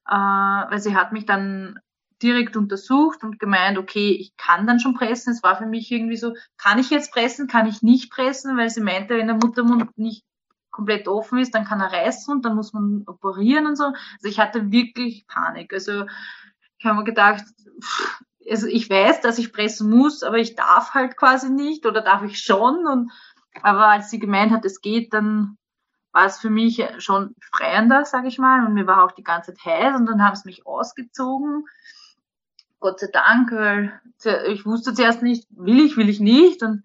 äh, weil sie hat mich dann direkt untersucht und gemeint, okay, ich kann dann schon pressen. Es war für mich irgendwie so, kann ich jetzt pressen, kann ich nicht pressen, weil sie meinte, wenn der Muttermund nicht komplett offen ist, dann kann er reißen und dann muss man operieren und so. Also ich hatte wirklich Panik. Also ich habe mir gedacht, also ich weiß, dass ich pressen muss, aber ich darf halt quasi nicht oder darf ich schon. Und aber als sie gemeint hat, es geht, dann war es für mich schon freiender, sage ich mal. Und mir war auch die ganze Zeit heiß und dann haben sie mich ausgezogen. Gott sei Dank, weil ich wusste zuerst nicht, will ich, will ich nicht. Und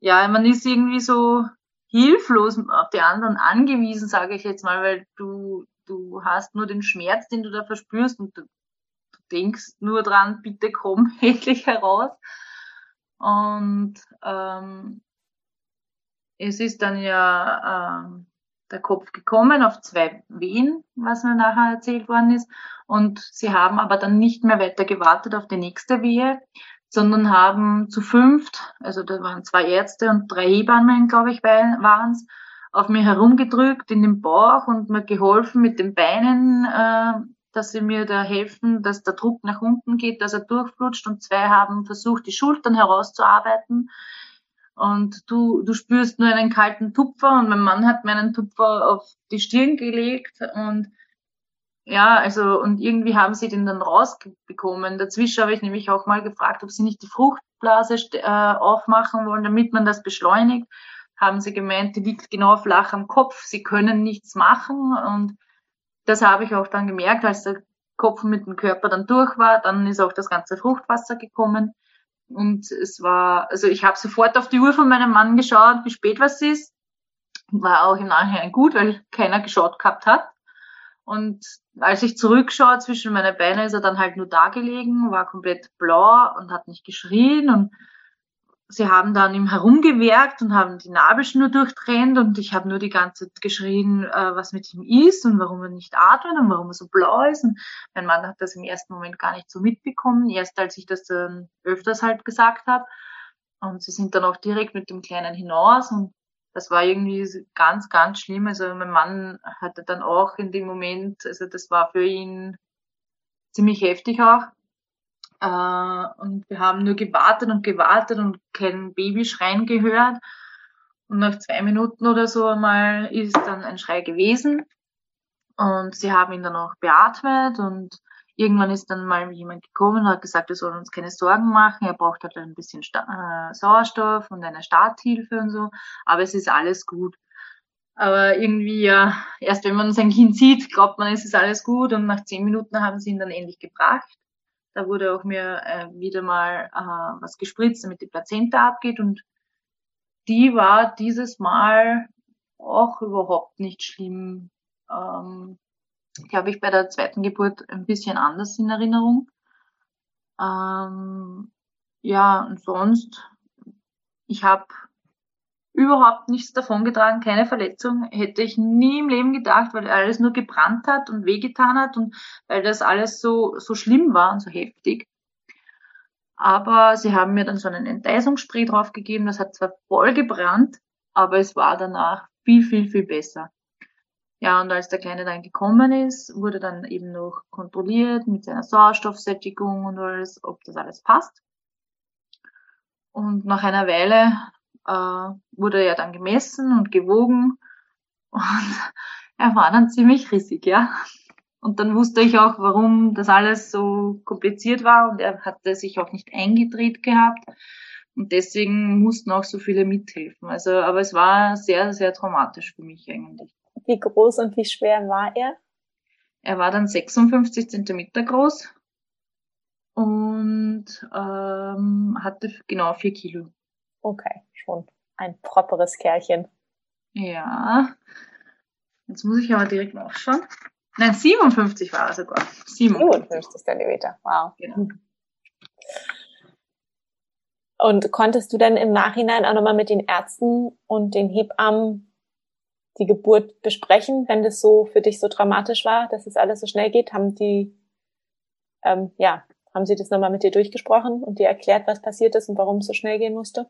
ja, man ist irgendwie so hilflos auf die anderen angewiesen, sage ich jetzt mal, weil du, du hast nur den Schmerz, den du da verspürst und du, du denkst nur dran, bitte komm endlich heraus. Und ähm, es ist dann ja ähm, der Kopf gekommen auf zwei Wehen, was mir nachher erzählt worden ist. Und sie haben aber dann nicht mehr weiter gewartet auf die nächste Wehe, sondern haben zu fünft, also da waren zwei Ärzte und drei Hebammen, glaube ich, waren es, auf mir herumgedrückt in den Bauch und mir geholfen mit den Beinen, äh, dass sie mir da helfen, dass der Druck nach unten geht, dass er durchflutscht und zwei haben versucht, die Schultern herauszuarbeiten. Und du, du spürst nur einen kalten Tupfer und mein Mann hat meinen Tupfer auf die Stirn gelegt und ja, also und irgendwie haben sie den dann rausbekommen. Dazwischen habe ich nämlich auch mal gefragt, ob sie nicht die Fruchtblase äh, aufmachen wollen, damit man das beschleunigt. Haben sie gemeint, die liegt genau flach am Kopf, sie können nichts machen und das habe ich auch dann gemerkt, als der Kopf mit dem Körper dann durch war, dann ist auch das ganze Fruchtwasser gekommen. Und es war, also ich habe sofort auf die Uhr von meinem Mann geschaut, wie spät was ist. War auch im Nachhinein gut, weil keiner geschaut gehabt hat. Und als ich zurückschaue zwischen meine Beine, ist er dann halt nur da gelegen, war komplett blau und hat nicht geschrien und sie haben dann ihm herumgewerkt und haben die Nabelschnur durchtrennt und ich habe nur die ganze Zeit geschrien, äh, was mit ihm ist und warum er nicht atmet und warum er so blau ist. Und mein Mann hat das im ersten Moment gar nicht so mitbekommen, erst als ich das dann öfters halt gesagt habe. Und sie sind dann auch direkt mit dem Kleinen hinaus und das war irgendwie ganz, ganz schlimm. Also mein Mann hatte dann auch in dem Moment, also das war für ihn ziemlich heftig auch. Äh, und wir haben nur gewartet und gewartet und kein Babyschreien gehört. Und nach zwei Minuten oder so einmal ist dann ein Schrei gewesen. Und sie haben ihn dann auch beatmet und irgendwann ist dann mal jemand gekommen und hat gesagt, wir sollen uns keine Sorgen machen. Er braucht halt ein bisschen Sta äh, Sauerstoff und eine Starthilfe und so. Aber es ist alles gut. Aber irgendwie, ja, erst wenn man sein Kind sieht, glaubt man, es ist alles gut. Und nach zehn Minuten haben sie ihn dann endlich gebracht. Da wurde auch mir äh, wieder mal äh, was gespritzt, damit die Plazenta abgeht. Und die war dieses Mal auch überhaupt nicht schlimm. Ähm, die habe ich bei der zweiten Geburt ein bisschen anders in Erinnerung. Ähm, ja, und sonst, ich habe überhaupt nichts davon getragen, keine Verletzung. Hätte ich nie im Leben gedacht, weil alles nur gebrannt hat und wehgetan hat und weil das alles so, so schlimm war und so heftig. Aber sie haben mir dann so einen Enteisungsspray draufgegeben. Das hat zwar voll gebrannt, aber es war danach viel, viel, viel besser. Ja, und als der Kleine dann gekommen ist, wurde dann eben noch kontrolliert mit seiner Sauerstoffsättigung und alles, ob das alles passt. Und nach einer Weile äh, wurde er dann gemessen und gewogen und er war dann ziemlich rissig, ja. Und dann wusste ich auch, warum das alles so kompliziert war und er hatte sich auch nicht eingedreht gehabt. Und deswegen mussten auch so viele mithelfen. Also, aber es war sehr, sehr traumatisch für mich eigentlich. Wie groß und wie schwer war er? Er war dann 56 Zentimeter groß und ähm, hatte genau vier Kilo. Okay, schon ein properes Kerlchen. Ja. Jetzt muss ich aber direkt nachschauen. Nein, 57 war er sogar. 57 Zentimeter, wow. Genau. Und konntest du dann im Nachhinein auch nochmal mit den Ärzten und den Hebammen die Geburt besprechen, wenn das so für dich so dramatisch war, dass es alles so schnell geht? Haben die, ähm, ja, haben sie das nochmal mit dir durchgesprochen und dir erklärt, was passiert ist und warum es so schnell gehen musste?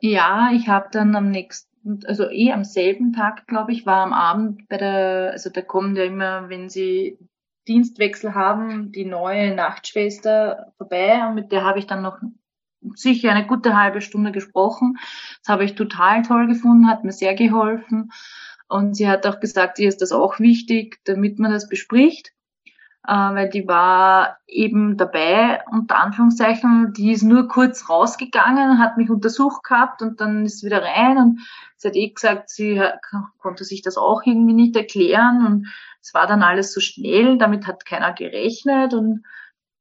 Ja, ich habe dann am nächsten, also eh am selben Tag, glaube ich, war am Abend bei der, also da kommen ja immer, wenn sie Dienstwechsel haben, die neue Nachtschwester vorbei und mit der habe ich dann noch sicher eine gute halbe Stunde gesprochen. Das habe ich total toll gefunden, hat mir sehr geholfen. Und sie hat auch gesagt, ihr ist das auch wichtig, damit man das bespricht. Äh, weil die war eben dabei, unter Anführungszeichen, die ist nur kurz rausgegangen, hat mich untersucht gehabt und dann ist wieder rein. Und sie hat eh gesagt, sie konnte sich das auch irgendwie nicht erklären. Und es war dann alles so schnell, damit hat keiner gerechnet und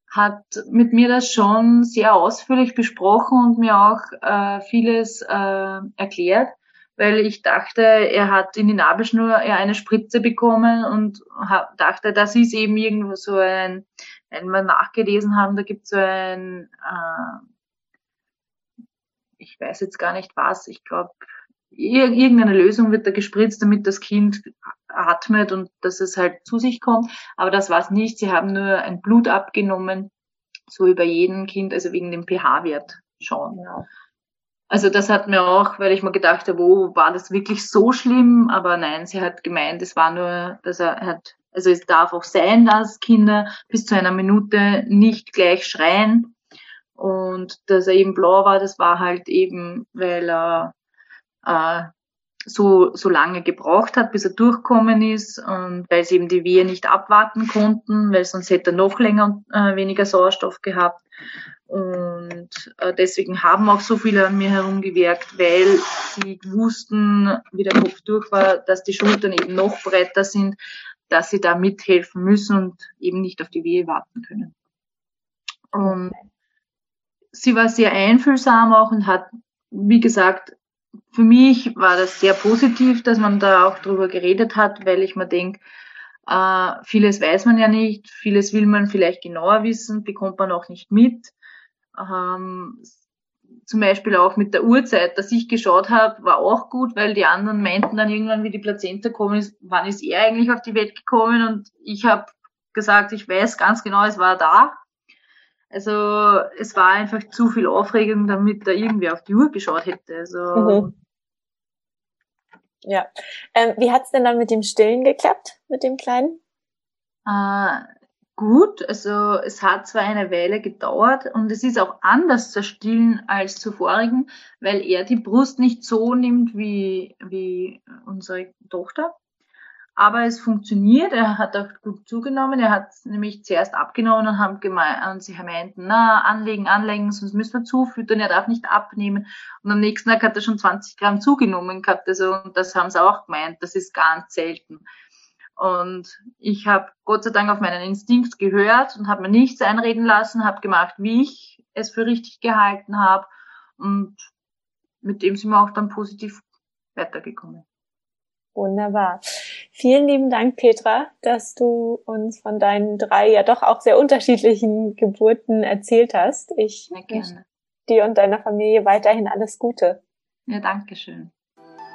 hat mit mir das schon sehr ausführlich besprochen und mir auch äh, vieles äh, erklärt, weil ich dachte, er hat in die Nabelschnur eine Spritze bekommen und dachte, das ist eben irgendwo so ein, wenn wir nachgelesen haben, da gibt es so ein, äh, ich weiß jetzt gar nicht was, ich glaube, irgendeine Lösung wird da gespritzt, damit das Kind atmet und dass es halt zu sich kommt. Aber das war es nicht. Sie haben nur ein Blut abgenommen, so über jeden Kind, also wegen dem pH-Wert schauen. Ja. Also das hat mir auch, weil ich mir gedacht habe, wo war das wirklich so schlimm? Aber nein, sie hat gemeint, es war nur, dass er hat, also es darf auch sein, dass Kinder bis zu einer Minute nicht gleich schreien. Und dass er eben blau war, das war halt eben, weil er äh, so, so lange gebraucht hat, bis er durchkommen ist und weil sie eben die Wehe nicht abwarten konnten, weil sonst hätte er noch länger äh, weniger Sauerstoff gehabt. Und äh, deswegen haben auch so viele an mir herumgewirkt, weil sie wussten, wie der Kopf durch war, dass die Schultern eben noch breiter sind, dass sie da mithelfen müssen und eben nicht auf die Wehe warten können. Und sie war sehr einfühlsam auch und hat, wie gesagt, für mich war das sehr positiv, dass man da auch drüber geredet hat, weil ich mir denke, äh, vieles weiß man ja nicht, vieles will man vielleicht genauer wissen, bekommt man auch nicht mit. Ähm, zum Beispiel auch mit der Uhrzeit, dass ich geschaut habe, war auch gut, weil die anderen meinten dann irgendwann, wie die Plazenta gekommen ist, wann ist er eigentlich auf die Welt gekommen und ich habe gesagt, ich weiß ganz genau, es war da. Also es war einfach zu viel Aufregung, damit da irgendwie auf die Uhr geschaut hätte. Also mhm. Ja. Ähm, wie hat's denn dann mit dem Stillen geklappt, mit dem Kleinen? Äh, gut, also es hat zwar eine Weile gedauert und es ist auch anders zu stillen als zu vorigen, weil er die Brust nicht so nimmt wie, wie unsere Tochter. Aber es funktioniert, er hat auch gut zugenommen. Er hat nämlich zuerst abgenommen und, haben gemeint, und sie meinten, na, anlegen, anlegen, sonst müssen wir zufüttern, er darf nicht abnehmen. Und am nächsten Tag hat er schon 20 Gramm zugenommen gehabt. Also, und das haben sie auch gemeint, das ist ganz selten. Und ich habe Gott sei Dank auf meinen Instinkt gehört und habe mir nichts einreden lassen, habe gemacht, wie ich es für richtig gehalten habe. Und mit dem sind wir auch dann positiv weitergekommen. Wunderbar. Vielen lieben Dank, Petra, dass du uns von deinen drei ja doch auch sehr unterschiedlichen Geburten erzählt hast. Ich wünsche dir und deiner Familie weiterhin alles Gute. Ja, danke schön.